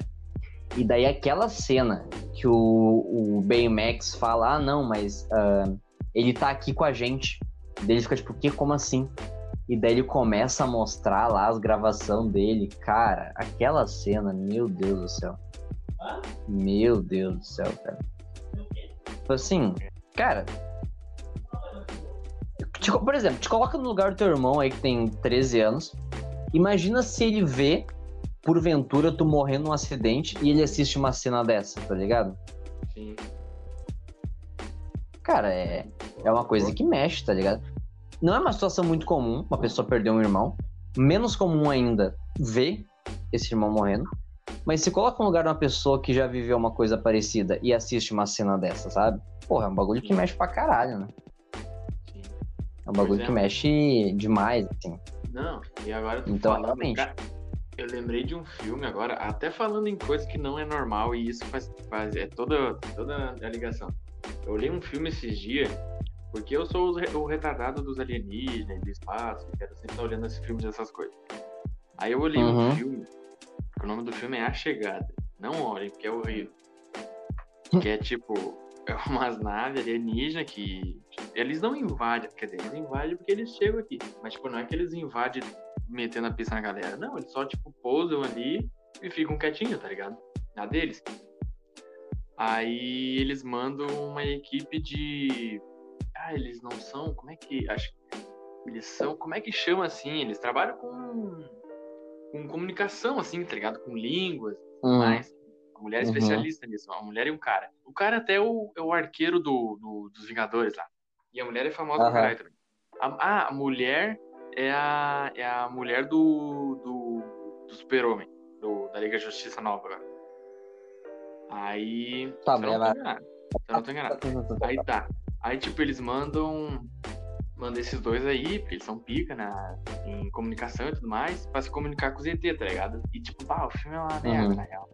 E daí aquela cena que o, o Baymax fala, ah, não, mas ah, ele tá aqui com a gente. Daí ele fica tipo, que? Como assim? E daí ele começa a mostrar lá as gravações dele. Cara, aquela cena, meu Deus do céu. Meu Deus do céu, cara. Tipo assim, cara. te- por exemplo, te coloca no lugar do teu irmão aí que tem 13 anos. Imagina se ele vê, porventura, tu morrendo num acidente e ele assiste uma cena dessa, tá ligado? Sim. Cara, é, é uma coisa que mexe, tá ligado? Não é uma situação muito comum uma pessoa perder um irmão. Menos comum ainda ver esse irmão morrendo. Mas se coloca no lugar de uma pessoa que já viveu uma coisa parecida e assiste uma cena dessa, sabe? Porra, é um bagulho que mexe pra caralho, né? Sim. É um bagulho é, que mano. mexe demais, assim. Não, e agora tu Então, falando, realmente. cara, eu lembrei de um filme agora, até falando em coisa que não é normal, e isso faz, faz é toda, toda a ligação. Eu olhei um filme esses dias, porque eu sou o, re- o retardado dos alienígenas, do espaço, e quero sempre estar olhando esses filmes dessas coisas. Aí eu olhei Uhum. um filme, o nome do filme é A Chegada. Não olhem, porque é horrível. Que é tipo, é umas naves alienígenas que eles não invadem, quer dizer, eles invadem porque eles chegam aqui. Mas, tipo, não é que eles invadem metendo a pista na galera. Não, eles só, tipo, pousam ali e ficam quietinhos, tá ligado? Na deles. Aí eles mandam uma equipe de. Ah, eles não são. Como é que. Acho. Eles são. Como é que chama assim? Eles trabalham com. Com comunicação, assim, tá ligado? Com línguas Uhum. mas a mulher é Uhum. especialista nisso, uma mulher e um cara. O cara até é o, é o arqueiro do, do- dos Vingadores lá. E a mulher é famosa por caralho também. A, ah, a mulher é a, é a mulher do, do, do Super-Homem, da Liga da Justiça Nova agora. Aí. Tá, eu não enganado. Não tô enganado. Aí tá. Aí, tipo, eles mandam. Mandam esses dois aí, porque eles são pica na, em comunicação e tudo mais, pra se comunicar com os ET, tá ligado? E, tipo, pá, o filme é uma merda, Uhum. na real.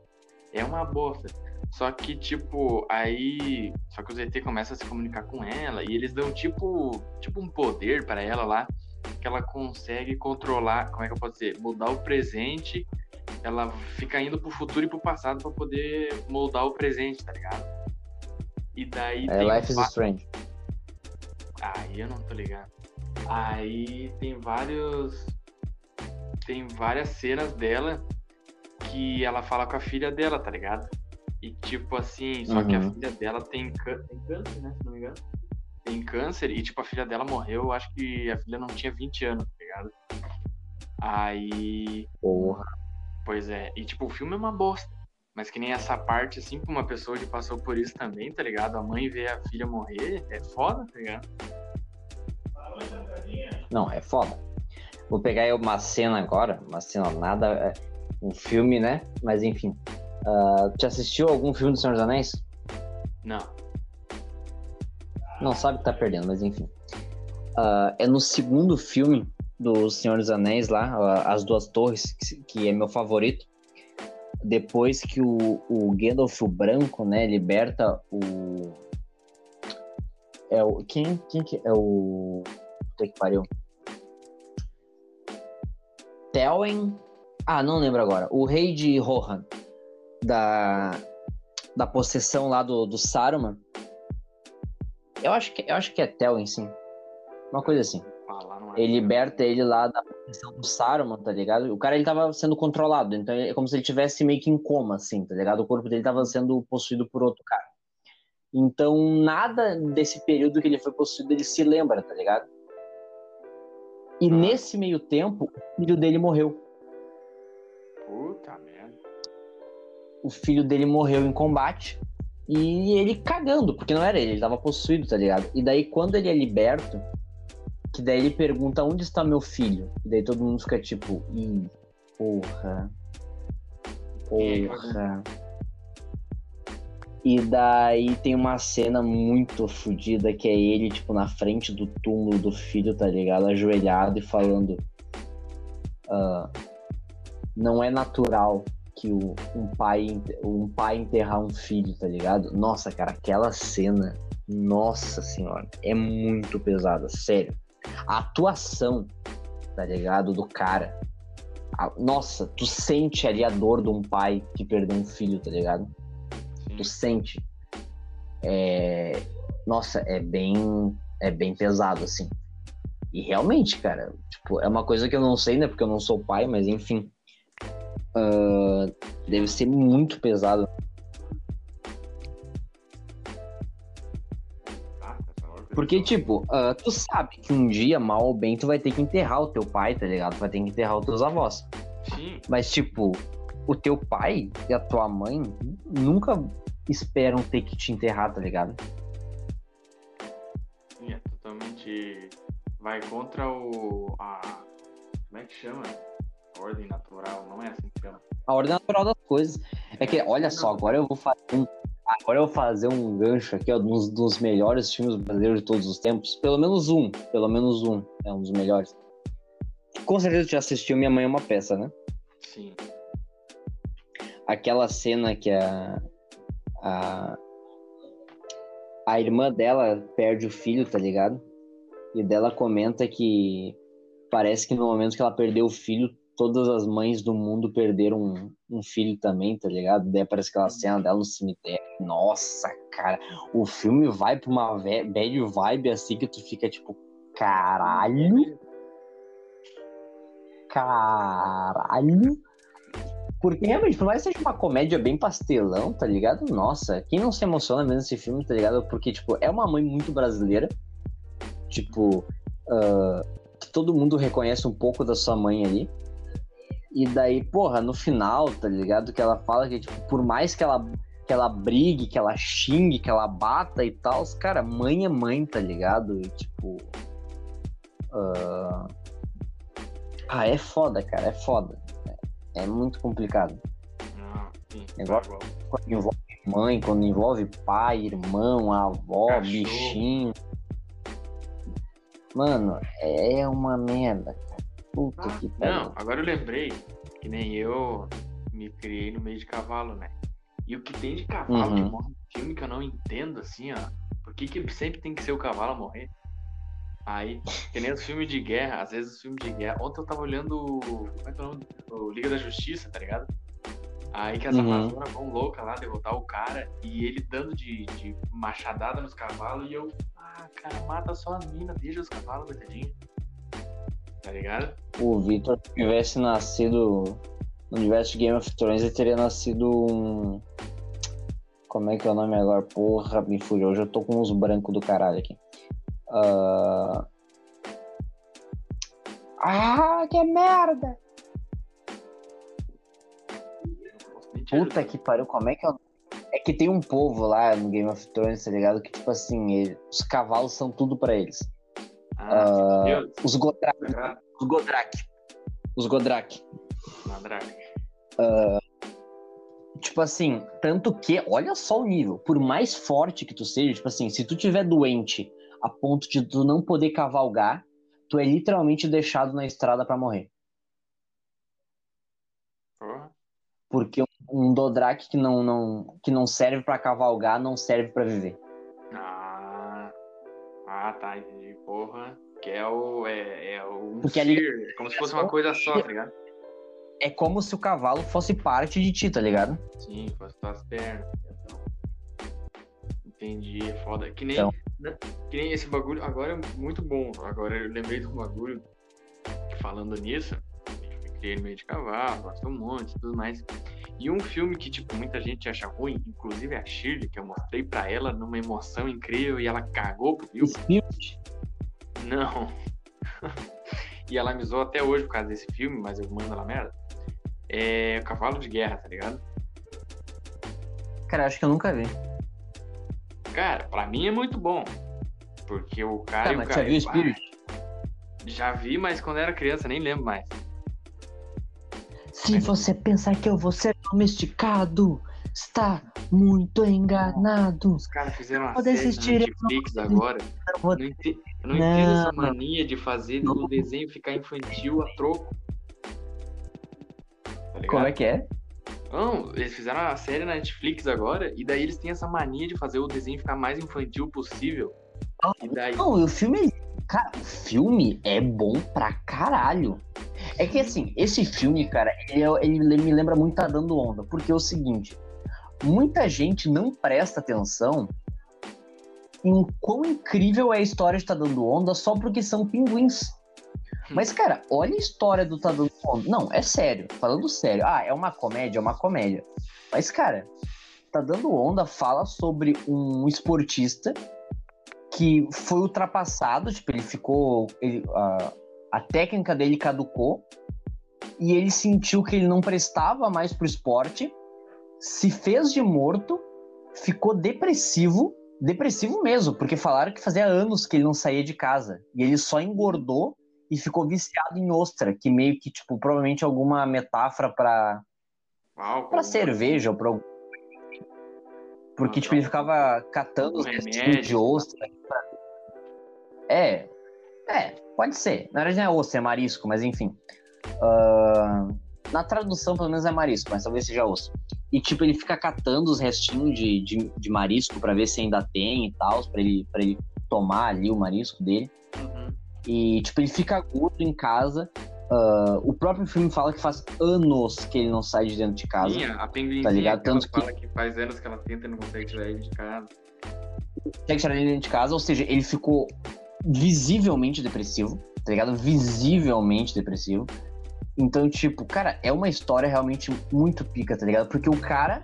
É uma bosta. Só que, tipo, aí. Só que os ET começam a se comunicar com ela e eles dão, tipo, tipo um poder pra ela lá, que ela consegue controlar. Como é que eu posso dizer? Mudar o presente ela fica indo pro futuro e pro passado pra poder moldar o presente, tá ligado? E daí. É, Life is Strange. Aí eu não tô ligado. Aí tem vários. Tem várias cenas dela que ela fala com a filha dela, tá ligado? E tipo assim, só que a Uhum. filha dela tem, cân- tem câncer, né? Se não me engano. Tem câncer e tipo, a filha dela morreu, eu acho que a filha não tinha 20 anos, tá ligado? Aí. Porra. Pois é, e tipo, o filme é uma bosta. Mas que nem essa parte, assim, pra uma pessoa que passou por isso também, tá ligado? A mãe vê a filha morrer, é foda, tá ligado? Não, é foda. Vou pegar aí uma cena agora, uma cena nada. é, Um filme, né? Mas enfim. Tu assistiu algum filme do Senhor dos Anéis? Não. Não sabe que tá perdendo, mas enfim. Ah, é no segundo filme do Senhor dos Anéis lá, As Duas Torres, que, que é meu favorito. Depois que o, o Gandalf o Branco, né, liberta o. É o. Quem, quem que é o. Puta que pariu. Telwen. Ah, não lembro agora. O rei de Rohan. Da. Da possessão lá do, do Saruman. Eu acho que, eu acho que é Telwen, sim. Uma coisa assim. Não é. Ele liberta ele lá da posição do Saruman, tá ligado? O cara ele tava sendo controlado, então é como se ele tivesse meio que em coma, assim, tá ligado? O corpo dele tava sendo possuído por outro cara. Então, nada desse período que ele foi possuído ele se lembra, tá ligado? E nesse meio tempo, o filho dele morreu. Puta merda. O filho dele morreu em combate e ele cagando, porque não era ele, ele tava possuído, tá ligado? E daí, quando ele é liberto, que daí ele pergunta onde está meu filho? E daí todo mundo fica tipo, ih, porra. Porra. E daí tem uma cena muito fodida que é ele, tipo, na frente do túmulo do filho, tá ligado? Ajoelhado e falando. ah, não é natural que o, um, pai, um pai enterrar um filho, tá ligado? Nossa, cara, aquela cena, nossa senhora, é muito pesada, sério. A atuação, tá ligado? Do cara. a- nossa, tu sente ali a dor de um pai que perdeu um filho, tá ligado? Tu sente. É... Nossa, é bem. É bem pesado, assim. E realmente, cara, tipo, é uma coisa que eu não sei, né? Porque eu não sou pai, mas enfim. Ah, deve ser muito pesado. Porque, tipo, ah, tu sabe que um dia, mal ou bem, tu vai ter que enterrar o teu pai, tá ligado? Tu vai ter que enterrar os teus avós. Sim, Mas, tipo, o teu pai e a tua mãe nunca esperam ter que te enterrar, tá ligado? sim, é totalmente. Vai contra o. A... Como é que chama? A ordem natural, não é assim que chama. A ordem natural das coisas. É que, olha só, agora eu vou fazer um. Agora eu vou fazer um gancho aqui, ó, dos, dos melhores filmes brasileiros de todos os tempos. Pelo menos um. Pelo menos um. É um dos melhores. Com certeza já assistiu Minha Mãe é uma Peça, né? Sim. aquela cena que a, a a irmã dela perde o filho, tá ligado? E dela comenta que parece que no momento que ela perdeu o filho, todas as mães do mundo perderam um, um filho também, tá ligado? Daí aparece aquela cena dela no cemitério. Nossa, cara, o filme vai pra uma bad vibe assim que tu fica tipo, caralho, caralho. Porque realmente, por mais que seja uma comédia bem pastelão, tá ligado? Nossa, quem não se emociona vendo esse filme, tá ligado? Porque, tipo, é uma mãe muito brasileira. Tipo, que todo mundo reconhece um pouco da sua mãe ali. E daí, porra, no final, tá ligado? Que ela fala que, tipo, por mais que ela, que ela brigue, que ela xingue, que ela bata e tal, cara, mãe é mãe, tá ligado? E, tipo. ah, Ah, é foda, cara, é foda. É muito complicado. Não, sim. Negócio- Igual. Quando envolve mãe, quando envolve pai, irmão, avó, Cachorro. bichinho. Mano, é uma merda, Puta que pariu. Não, agora eu lembrei que nem eu me criei no meio de cavalo, né? E o que tem de cavalo que Uhum. morre no filme que eu não entendo, assim, ó. Por que, que sempre tem que ser o cavalo a morrer? Aí, que nem os filmes de guerra, às vezes os filmes de guerra. Ontem eu tava olhando o, como é que é o, nome? o Liga da Justiça, tá ligado? Aí que as Uhum. Amazonas vão loucas lá derrotar o cara e ele dando de, de machadada nos cavalos e eu, ah, cara, mata só as minas, deixa os cavalos, coitadinho. Tá ligado? O Victor se tivesse nascido no universo de Game of Thrones, ele teria nascido um. Como é que é o nome agora? Porra, me fugiu. Hoje eu tô com uns brancos do caralho aqui. Ah, Ah, que merda! Puta que pariu, como é que é É que tem um povo lá no Game of Thrones, tá ligado? Que, tipo assim, ele- os cavalos são tudo pra eles. Ah, Deus. Os Godrak. Os Godrak. Os Godrak. Mandrake. Tipo assim, tanto que, olha só o nível, por mais forte que tu seja, tipo assim, se tu tiver doente a ponto de tu não poder cavalgar, tu é literalmente deixado na estrada pra morrer. Porra. Porque um Dodrak que não, não, que não serve pra cavalgar não serve pra viver. Ah, ah, tá, entendi. Porra. É o. É, é o. Porque Porque ali- Como se fosse uma coisa só, tá ligado? É como se o cavalo fosse parte de ti, tá ligado? Sim, fosse tuas pernas. Então. Entendi, é foda. Que nem, Então. né? que nem esse bagulho. Agora é muito bom. Agora eu lembrei de um bagulho falando nisso. Eu criei no meio de cavalo, gosto um monte e tudo mais. E um filme que, tipo, muita gente acha ruim, inclusive a Shirley, que eu mostrei pra ela numa emoção incrível e ela cagou pro filme. Não. e ela me zoou até hoje por causa desse filme, mas eu mando ela merda. É Cavalo de Guerra, tá ligado? Cara, acho que eu nunca vi. Cara, pra mim é muito bom. Porque o cara. Tá, e o mas cara já viu o Spirit? Já vi, mas quando era criança, nem lembro mais. Se você pensar que eu vou ser domesticado, está muito enganado. Os caras fizeram uma série eu Netflix agora. Eu vou- Eu não, ente- eu não entendo essa Não. mania de fazer Não. o desenho ficar infantil a troco. Tá? Como é que é? Não, eles fizeram a série na Netflix agora, e daí eles têm essa mania de fazer o desenho ficar mais infantil possível. E daí. Não, o filme. Cara, o filme é bom pra caralho. É que assim, esse filme, cara, ele, é- ele me lembra muito Tá Dando Onda. Porque é o seguinte: muita gente não presta atenção em quão incrível é a história de Tá Dando Onda só porque são pinguins. Mas, cara, olha a história do Tá Dando Onda. Não, é sério, falando sério. Ah, é uma comédia, é uma comédia. Mas, cara, Tá Dando Onda fala sobre um esportista que foi ultrapassado, tipo, ele ficou. ele- a, a técnica dele caducou e ele sentiu que ele não prestava mais pro esporte, se fez de morto, ficou depressivo, depressivo mesmo, porque falaram que fazia anos que ele não saía de casa e ele só engordou e ficou viciado em ostra, que meio que, tipo, provavelmente alguma metáfora para para cerveja ou pra Porque, tipo, ele ficava catando os restinhos de ostra. É, é, pode ser. Na verdade não é ostra, é marisco, mas enfim. Ah, na tradução, pelo menos é marisco, mas talvez seja osso. E, tipo, ele fica catando os restinhos de, de, de marisco pra ver se ainda tem e tal, pra ele, pra ele tomar ali o marisco dele. Uhum. E, tipo, ele fica gordo em casa. Ah, o próprio filme fala que faz anos que ele não sai de dentro de casa. Sim, a Tá ligado? Tanto que- fala que faz anos que ela tenta e não consegue tirar ele de casa. consegue tirar ele dentro de casa, ou seja, ele ficou visivelmente depressivo, tá ligado? Visivelmente depressivo. Então, tipo, cara, é uma história realmente muito pica, tá ligado? Porque o cara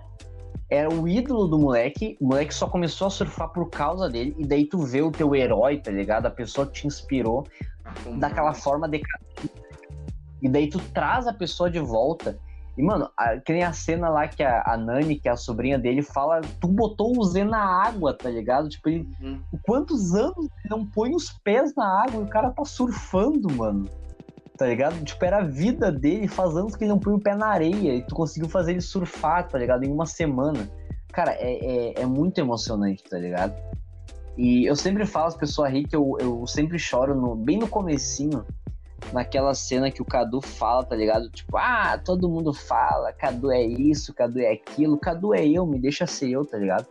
era o ídolo do moleque, o moleque só começou a surfar por causa dele, e daí tu vê o teu herói, tá ligado? A pessoa que te inspirou daquela forma decadente. E daí tu traz a pessoa de volta. E, mano, a, que nem a cena lá que a, a Nani, que é a sobrinha dele, fala: Tu botou o Z na água, tá ligado? Tipo, ele, Uhum. quantos anos ele não põe os pés na água e o cara tá surfando, mano? Tá ligado? Tipo, era a vida dele, faz anos que ele não põe o pé na areia e tu conseguiu fazer ele surfar, tá ligado? Em uma semana. Cara, é, é, é muito emocionante, tá ligado? E eu sempre falo as pessoas rir que eu, eu sempre choro no, bem no comecinho, naquela cena que o Cadu fala, tá ligado? Tipo, ah, todo mundo fala, Cadu é isso, Cadu é aquilo, Cadu é eu, me deixa ser eu, tá ligado?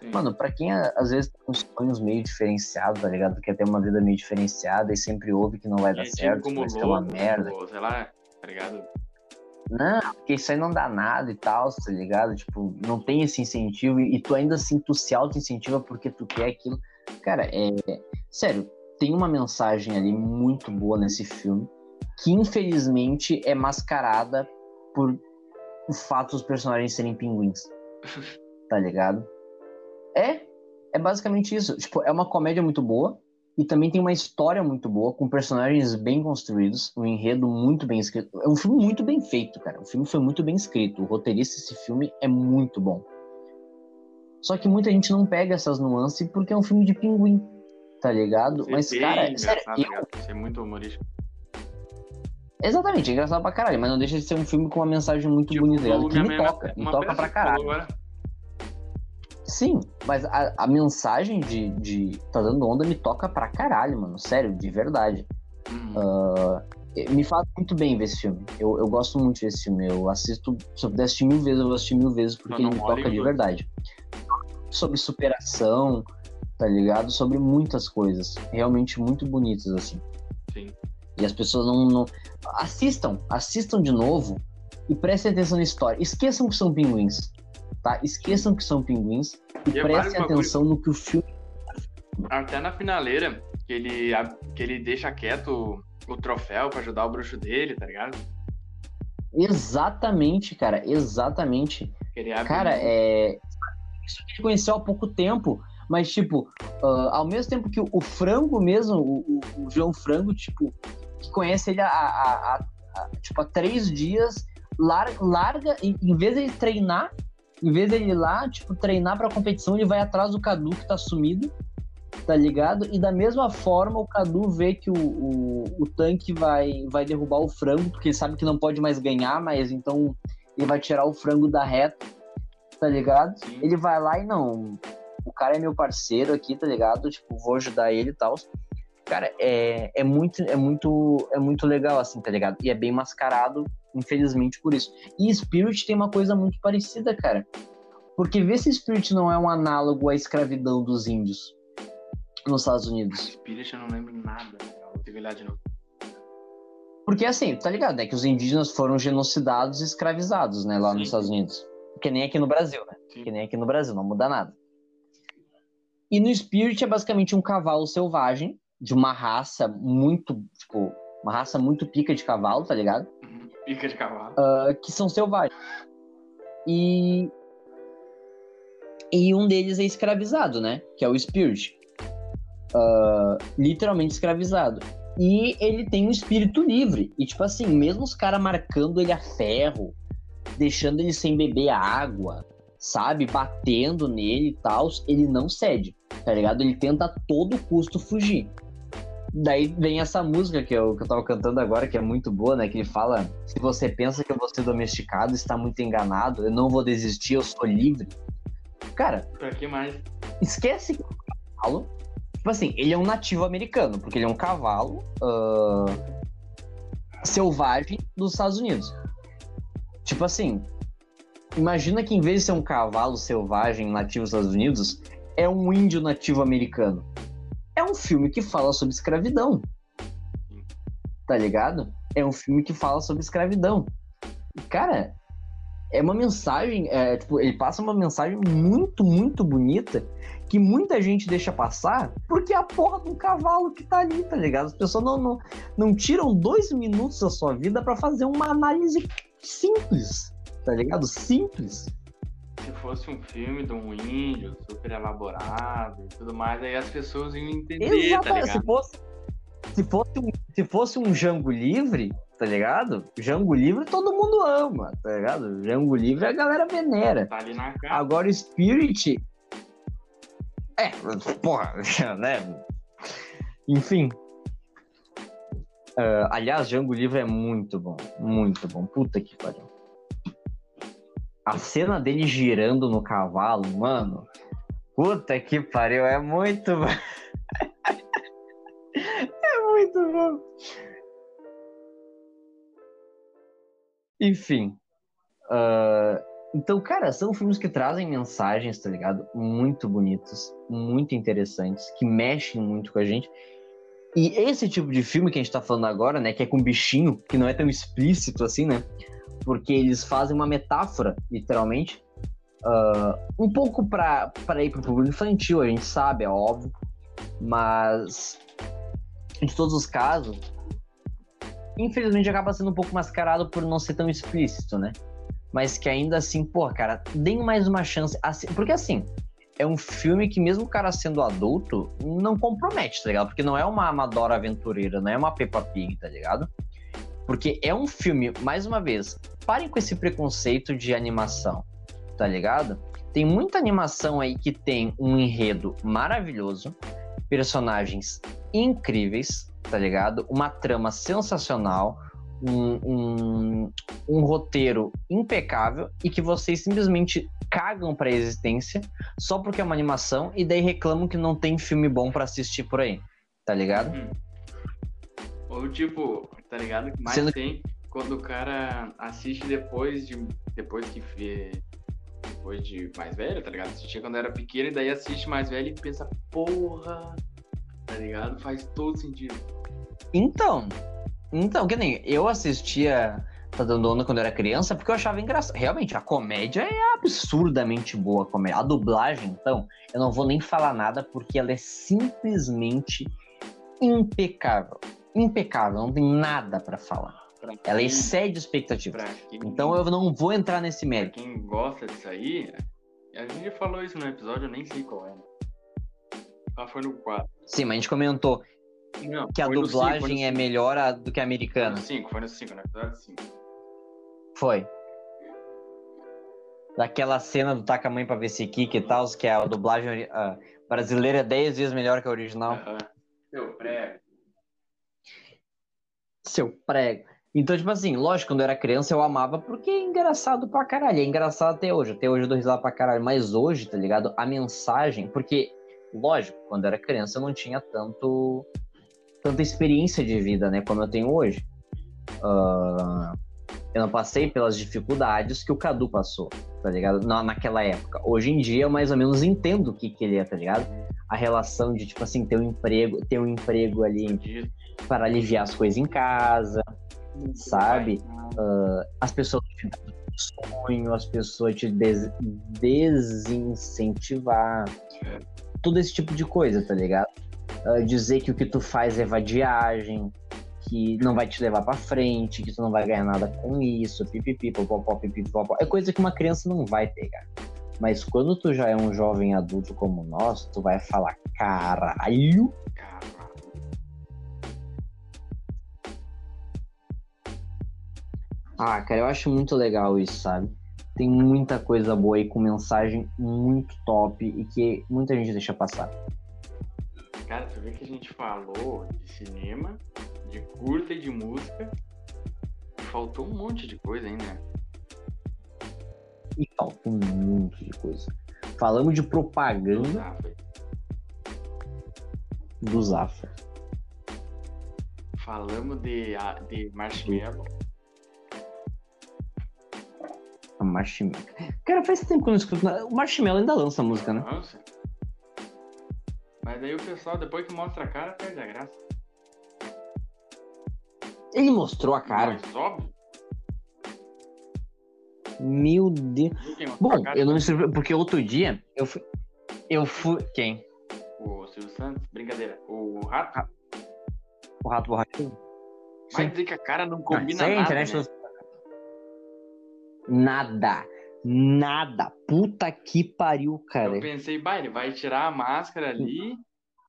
Sim. Mano, pra quem às vezes tem uns sonhos meio diferenciados, tá ligado? Quer ter uma vida meio diferenciada e sempre ouve que não vai dar certo, que como vai ser uma louco, merda. ou sei lá, tá ligado? Não, porque isso aí não dá nada e tal, tá ligado? Tipo, não tem esse incentivo e tu ainda assim tu se auto-incentiva porque tu quer aquilo. Cara, é. Sério, tem uma mensagem ali muito boa nesse filme que infelizmente é mascarada por o fato dos personagens serem pinguins. Tá ligado? É, é basicamente isso. Tipo, é uma comédia muito boa e também tem uma história muito boa, com personagens bem construídos, um enredo muito bem escrito. É um filme muito bem feito, cara. O filme foi muito bem escrito. O roteirista desse filme é muito bom. Só que muita gente não pega essas nuances porque é um filme de pinguim, tá ligado? Ser Mas, cara, engraçado, sério, eu-? Ser muito humorístico. exatamente, é engraçado pra caralho, mas não deixa de ser um filme com uma mensagem muito Tipo, bonita, tá que me é toca, me toca pra caralho. agora. Sim, mas a, a mensagem de, de Tá Dando Onda me toca pra caralho, mano. Sério, de verdade. Hum, Ah, me faz muito bem ver esse filme. Eu, eu gosto muito desse filme. Eu assisto, se eu puder assistir mil vezes, eu vou assistir mil vezes porque ele me toca de verdade. Sobre superação, tá ligado? Sobre muitas coisas. Realmente muito bonitas, assim. sim. E as pessoas não, não. Assistam, assistam de novo e prestem atenção na história. Esqueçam que são pinguins, tá? Esqueçam que são pinguins e, E prestem atenção no que o filme. Até na finaleira, que ele, que ele deixa quieto o, o troféu pra ajudar o bruxo dele, tá ligado? Exatamente, cara, exatamente. Cara, é. Isso que ele conheceu há pouco tempo, mas, tipo, ah, ao mesmo tempo que o, o frango mesmo, o, o- João Frango, tipo, que conhece ele há, há- há- há, tipo, há três dias, lar- larga, em, em vez de ele treinar, em vez dele ir lá, tipo, treinar pra competição, ele vai atrás do Cadu que tá sumido, tá ligado? E da mesma forma, o Cadu vê que o, o, o tanque vai, vai derrubar o frango, porque ele sabe que não pode mais ganhar, mas então ele vai tirar o frango da reta, tá ligado? Sim. Ele vai lá e não. O cara é meu parceiro aqui, tá ligado? Tipo, vou ajudar ele e tal. Cara, é, é muito, é muito, é muito legal, assim, tá ligado? E é bem mascarado, infelizmente, por isso. E Spirit tem uma coisa muito parecida, cara. Porque vê se Spirit não é um análogo à escravidão dos índios nos Estados Unidos. Spirit eu não lembro nada. Vou ter que olhar de novo. Porque assim, tá ligado, né? Que os indígenas foram genocidados e escravizados, né? Lá Sim. nos Estados Unidos. Que nem aqui no Brasil, né? Sim. Que nem aqui no Brasil, não muda nada. E no Spirit é basicamente um cavalo selvagem, de uma raça muito, tipo, uma raça muito pica de cavalo, tá ligado? Pica de cavalo. Ah, que são selvagens. E. E um deles é escravizado, né? Que é o Spirit. Ah, literalmente escravizado. E ele tem um espírito livre. E, tipo assim, mesmo os caras marcando ele a ferro, deixando ele sem beber água, sabe? Batendo nele e tal, ele não cede, tá ligado? Ele tenta a todo custo fugir. Daí vem essa música que eu, que eu tava cantando agora, que é muito boa, né? Que ele fala: Se você pensa que eu vou ser domesticado, está muito enganado, eu não vou desistir, eu sou livre. Cara, Pra que mais? esquece que o cavalo. Tipo assim, ele é um nativo americano, porque ele é um cavalo ah, selvagem dos Estados Unidos. Tipo assim, imagina que em vez de ser um cavalo selvagem nativo dos Estados Unidos, é um índio nativo americano. É um filme que fala sobre escravidão. Tá ligado? É um filme que fala sobre escravidão. E, cara, é uma mensagem, é, tipo, ele passa uma mensagem muito, muito bonita que muita gente deixa passar porque é a porra de um cavalo que tá ali, tá ligado? As pessoas não, não, não tiram dois minutos da sua vida pra fazer uma análise simples, tá ligado? Simples. Se fosse um filme de um índio super elaborado e tudo mais, aí as pessoas iam entender, tá Exatamente. Se ligado? fosse, se, fosse um, se fosse um Jango Livre, tá ligado? Jango Livre todo mundo ama, tá ligado? Jango Livre a galera venera. Tá ali na cara. Agora Spirit. É, porra, né? Enfim. Ah, aliás, Django Livre é muito bom. Muito bom. Puta que pariu. A cena dele girando no cavalo, mano. Puta que pariu, é muito é muito bom. Enfim. ah, Então, cara, são filmes que trazem mensagens, tá ligado? Muito bonitos, muito interessantes, que mexem muito com a gente. E esse tipo de filme que a gente tá falando agora, né, que é com bichinho, que não é tão explícito assim, né? Porque eles fazem uma metáfora, literalmente, uh, um pouco para ir pro público infantil, a gente sabe, é óbvio, mas de todos os casos, infelizmente acaba sendo um pouco mascarado por não ser tão explícito, né? Mas que ainda assim, pô, cara, deem mais uma chance. Assim, porque assim, é um filme que, mesmo o cara sendo adulto, não compromete, tá ligado? Porque não é uma amadora aventureira, não é uma Peppa Pig, tá ligado? Porque é um filme, mais uma vez, parem com esse preconceito de animação, tá ligado? Tem muita animação aí que tem um enredo maravilhoso, personagens incríveis, tá ligado? Uma trama sensacional, um, um, um roteiro impecável e que vocês simplesmente cagam pra existência só porque é uma animação e daí reclamam que não tem filme bom para assistir por aí, tá ligado? Ou tipo, tá ligado? Mais Sendo... tem quando o cara assiste depois de. Depois que vê. Depois de mais velho, tá ligado? Assistia quando era pequeno e daí assiste mais velho e pensa, porra, tá ligado? Faz todo sentido. Então, então, que nem eu assistia Tá dando onda quando eu era criança, porque eu achava engraçado. Realmente, a comédia é absurdamente boa. A, comédia. a dublagem, então, eu não vou nem falar nada, porque ela é simplesmente impecável. Impecável, não tem nada para falar. Pra ela quem, excede expectativas. então eu não vou entrar nesse mérito. Pra quem gosta disso aí, a gente falou isso no episódio, eu nem sei qual é. Ah, foi no 4. Sim, mas a gente comentou não, que a dublagem cinco, é melhor do que a americana. Foi no 5, foi no 5, no episódio 5. Foi. Daquela cena do Taca Mãe pra ver se Kika e tal, que é a dublagem uh, brasileira é 10 vezes melhor que a original. Uhum. Seu prego. Seu prego. Então, tipo assim, lógico, quando eu era criança eu amava porque é engraçado pra caralho. É engraçado até hoje. Até hoje eu dou risada pra caralho. Mas hoje, tá ligado? A mensagem. Porque, lógico, quando eu era criança eu não tinha tanto. tanta experiência de vida, né? Como eu tenho hoje. Uh, eu não passei pelas dificuldades que o Cadu passou, tá ligado? Na, naquela época. Hoje em dia eu mais ou menos entendo o que, que ele é, tá ligado? A relação de, tipo assim, ter um emprego, ter um emprego ali para aliviar as coisas em casa, sabe? Uh, as pessoas te dão sonho, as pessoas te des desincentivar. Todo esse tipo de coisa, tá ligado? Uh, dizer que o que tu faz é vadiagem, que não vai te levar para frente, que tu não vai ganhar nada com isso, pipipi, popopó, pipipi, popopó. É coisa que uma criança não vai pegar. Mas quando tu já é um jovem adulto como nós, tu vai falar, caralho. Ah, cara, eu acho muito legal isso, sabe? Tem muita coisa boa aí com mensagem muito top e que muita gente deixa passar. Cara, tu vê que a gente falou de cinema, de curta e de música. Faltou um monte de coisa ainda. E faltou um monte de coisa. Falamos de propaganda do Zafra. Falamos de, de Marshmallow. A Marshmallow. Cara, faz tempo que eu não escuto. O Marshmallow ainda lança música, né? Lança. Mas aí o pessoal, depois que mostra a cara, perde a graça. Ele mostrou a cara. Mas óbvio. Meu Deus. Bom, eu não me surpreendo, porque outro dia eu fui. Eu fui. Quem? O Silvio Santos? Brincadeira. O Rato? O Rato Borrachudo? Vai dizer que a cara não combina não, nada. Né? Nada. Nada. Puta que pariu, cara. Eu pensei, vai, ele vai tirar a máscara ali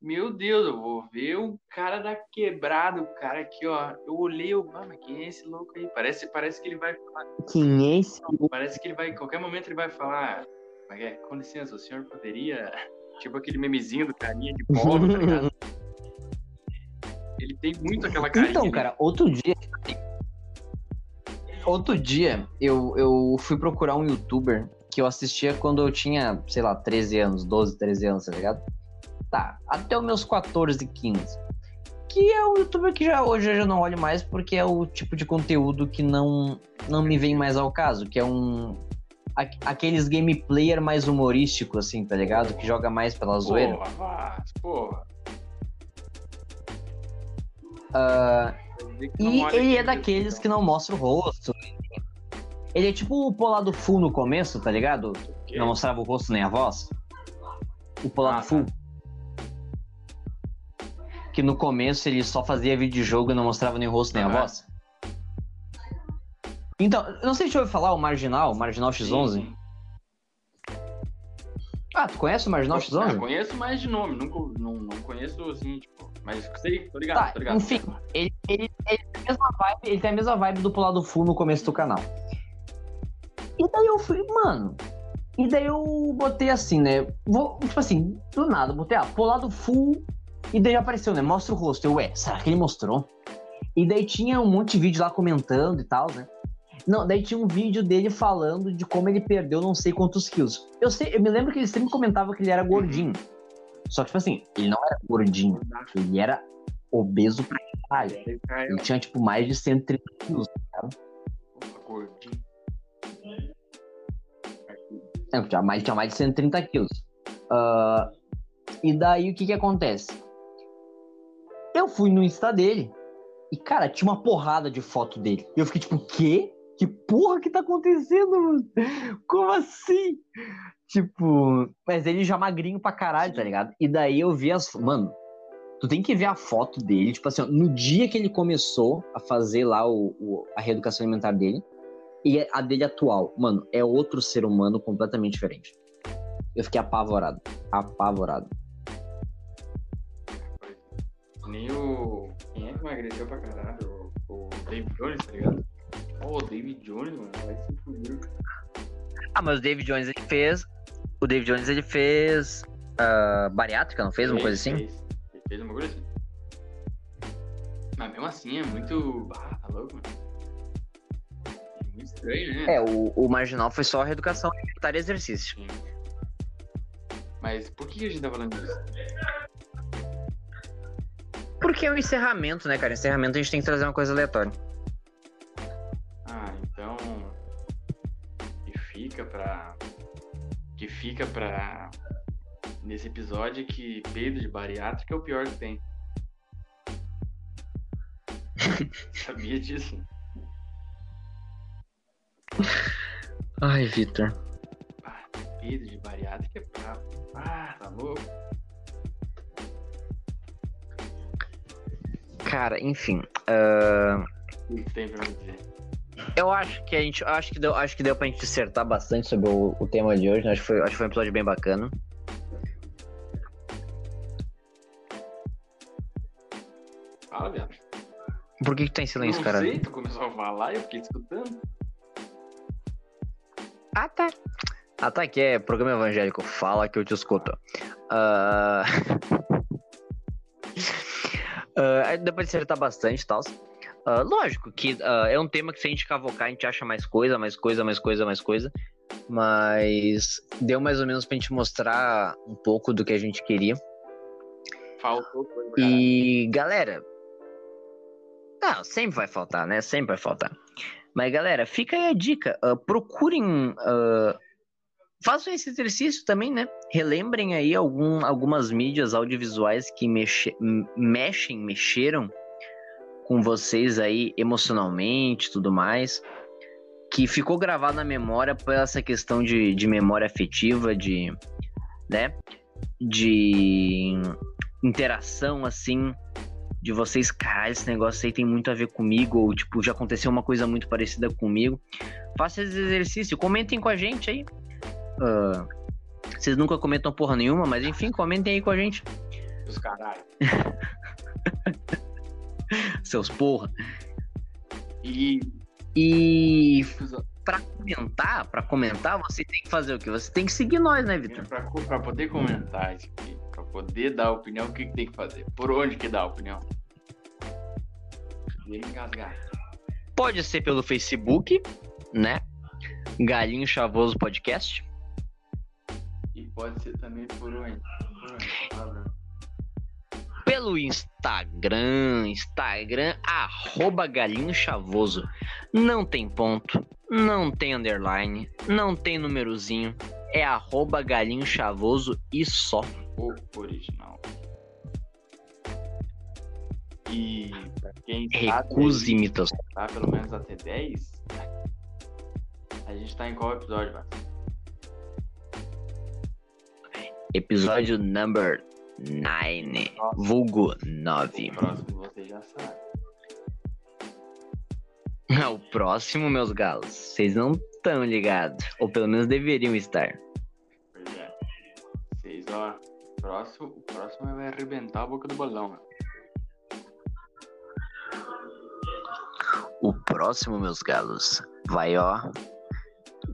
meu Deus, eu vou ver o cara da quebrada, o cara aqui, ó. Eu olhei, eu, ah, mas quem é esse louco aí? Parece, parece que ele vai falar. Quem é esse? Parece que ele vai, em qualquer momento ele vai falar. É, com licença, o senhor poderia. Tipo aquele memezinho do carinha de polo, tá ligado? ele tem muito aquela carinha. Então, cara, outro dia. Outro dia eu, eu fui procurar um youtuber que eu assistia quando eu tinha, sei lá, 13 anos, 12, 13 anos, tá ligado? tá, até os meus 14, 15. Que é um youtuber que já hoje eu já não olho mais porque é o tipo de conteúdo que não, não me vem mais ao caso, que é um aqueles game player mais humorístico, assim, tá ligado? Que joga mais pela zoeira. Porra, porra. Não e ele é daqueles que não mostra o rosto. Ele é tipo o Polado Full no começo, tá ligado? Que? Não mostrava o rosto nem a voz. O Polado Ah, tá. Full. Que no começo ele só fazia vídeo de jogo e não mostrava nem o rosto nem a voz. Então, eu não sei se você ouviu falar o Marginal, o Marginal X11. Sim. Ah, tu conhece o Marginal Ah, X11? conheço mais de nome, nunca, não, não conheço assim, tipo, mas sei, tô ligado, Tá, tô ligado. enfim, ele, ele, ele tem a mesma vibe, ele tem a mesma vibe do Polado Full no começo do canal. E daí eu fui, mano. E daí eu botei assim, né? Vou, tipo assim, do nada, botei, ah, Polado Full. E daí apareceu, né? Mostra o rosto. Eu, ué, será que ele mostrou? E daí tinha um monte de vídeo lá comentando e tal, né? Não, daí tinha um vídeo dele falando de como ele perdeu não sei quantos quilos. Eu sei, eu me lembro que ele sempre comentava que ele era gordinho. Só que, tipo assim, ele não era gordinho, ele era obeso pra caralho. Ele tinha, tipo, mais de 130 quilos. porra, gordinho. É, tinha mais, tinha mais de 130 quilos. Ah, e daí, o que que acontece? Eu fui no Insta dele e, cara, tinha uma porrada de foto dele. E eu fiquei tipo, o quê? Que porra que tá acontecendo, mano? Como assim? Tipo, mas ele já magrinho pra caralho, tá ligado? E daí eu vi as. Mano, tu tem que ver a foto dele, tipo assim, ó, no dia que ele começou a fazer lá o, o- a reeducação alimentar dele e a dele atual. Mano, é outro ser humano completamente diferente. Eu fiquei apavorado. Apavorado. Nem o. Quem é que emagreceu pra caralho? O, o David Jones, tá ligado? Oh, o David Jones, mano, vai se fuder. Ah, mas o David Jones ele fez. O David Jones ele fez. ah, bariátrica, não fez? Uma coisa assim? Fez, ele fez uma coisa assim. Mas mesmo assim é muito. Ah, tá louco, mano. É muito estranho, né? É, o, o marginal foi só reeducação alimentar e exercício. Sim. Mas por que a gente tá falando disso? Porque é um encerramento, né, cara? Encerramento a gente tem que trazer uma coisa aleatória. Que fica pra. Que fica pra. Nesse episódio que peido de bariátrica é o pior que tem. Sabia disso? Ai, Vitor. Ah, peido de bariátrica é brabo. Ah, tá louco? Cara, enfim. ah, O que tem pra me dizer? Eu acho que a gente. Acho que deu, acho que deu pra gente dissertar bastante sobre o, o tema de hoje. né? Acho que, foi, acho que foi um episódio bem bacana. Fala, viado. Por que, que tá em silêncio, não cara? sei, tu começou a falar e eu fiquei escutando. Ah, tá. Ah, tá, que é programa evangélico. Fala que eu te escuto. Ah, ah, deu pra dissertar bastante e tal. Ah, lógico que ah, é um tema que se a gente cavocar, a gente acha mais coisa, mais coisa, mais coisa, mais coisa. Mas deu mais ou menos pra gente mostrar um pouco do que a gente queria. Faltou coisa. E, galera. Não, sempre vai faltar, né? Sempre vai faltar. Mas, galera, fica aí a dica. ah, procurem. ah, façam esse exercício também, né? Relembrem aí algum, algumas mídias audiovisuais que mexe, mexem, mexeram com vocês aí emocionalmente tudo mais. Que ficou gravado na memória por essa questão de, de memória afetiva, de. né? De interação, assim, de vocês, caralho, esse negócio aí tem muito a ver comigo, ou tipo, já aconteceu uma coisa muito parecida comigo. Faça esse exercício, comentem com a gente aí. Ah, vocês nunca comentam porra nenhuma, mas enfim, comentem aí com a gente, Os caralho. seus porra. E. E pra comentar, pra comentar, você tem que fazer o quê? Você tem que seguir nós, né, Vitor? Pra poder comentar isso aqui, pra poder dar opinião, o que, que tem que fazer? Por onde que dá a opinião? Engasgar. Pode ser pelo Facebook, né? Galinho Chavoso Podcast. E pode ser também por onde? Por onde? Pelo Instagram, Instagram, arroba Galinho Chavoso. Não tem ponto, não tem underline, não tem númerozinho. É arroba galinho chavoso e só. O original. E pra quem Recusa imitação. tá pelo menos até 10, a gente tá em qual episódio, Max? Episódio number 9. Vulgo 9. O próximo você já sabe. O próximo, meus galos, vocês não estão ligados. Ou pelo menos deveriam estar. Pois é. Vocês, ó, próximo, o próximo vai arrebentar a boca do balão, mano. O próximo, meus galos, vai, ó.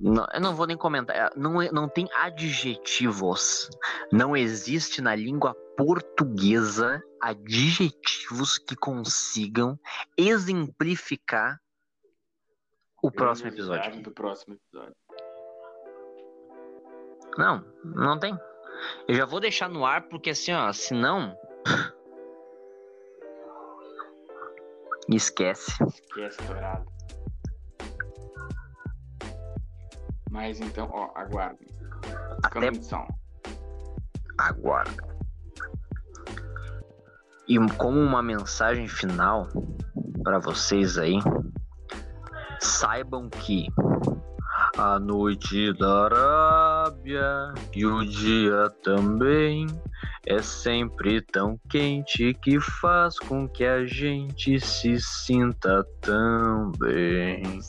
Não, eu não vou nem comentar. é, Não, é- não tem adjetivos. Não existe na língua portuguesa adjetivos que consigam exemplificar o próximo episódio. Do próximo episódio. Não, não tem. Eu já vou deixar no ar porque assim, ó, senão. Esquece. Esquece, dourado. Mas então, ó, aguardem. Até Condição. agora. E como uma mensagem final para vocês aí, saibam que a noite da Arábia e o dia também é sempre tão quente que faz com que a gente se sinta tão bem.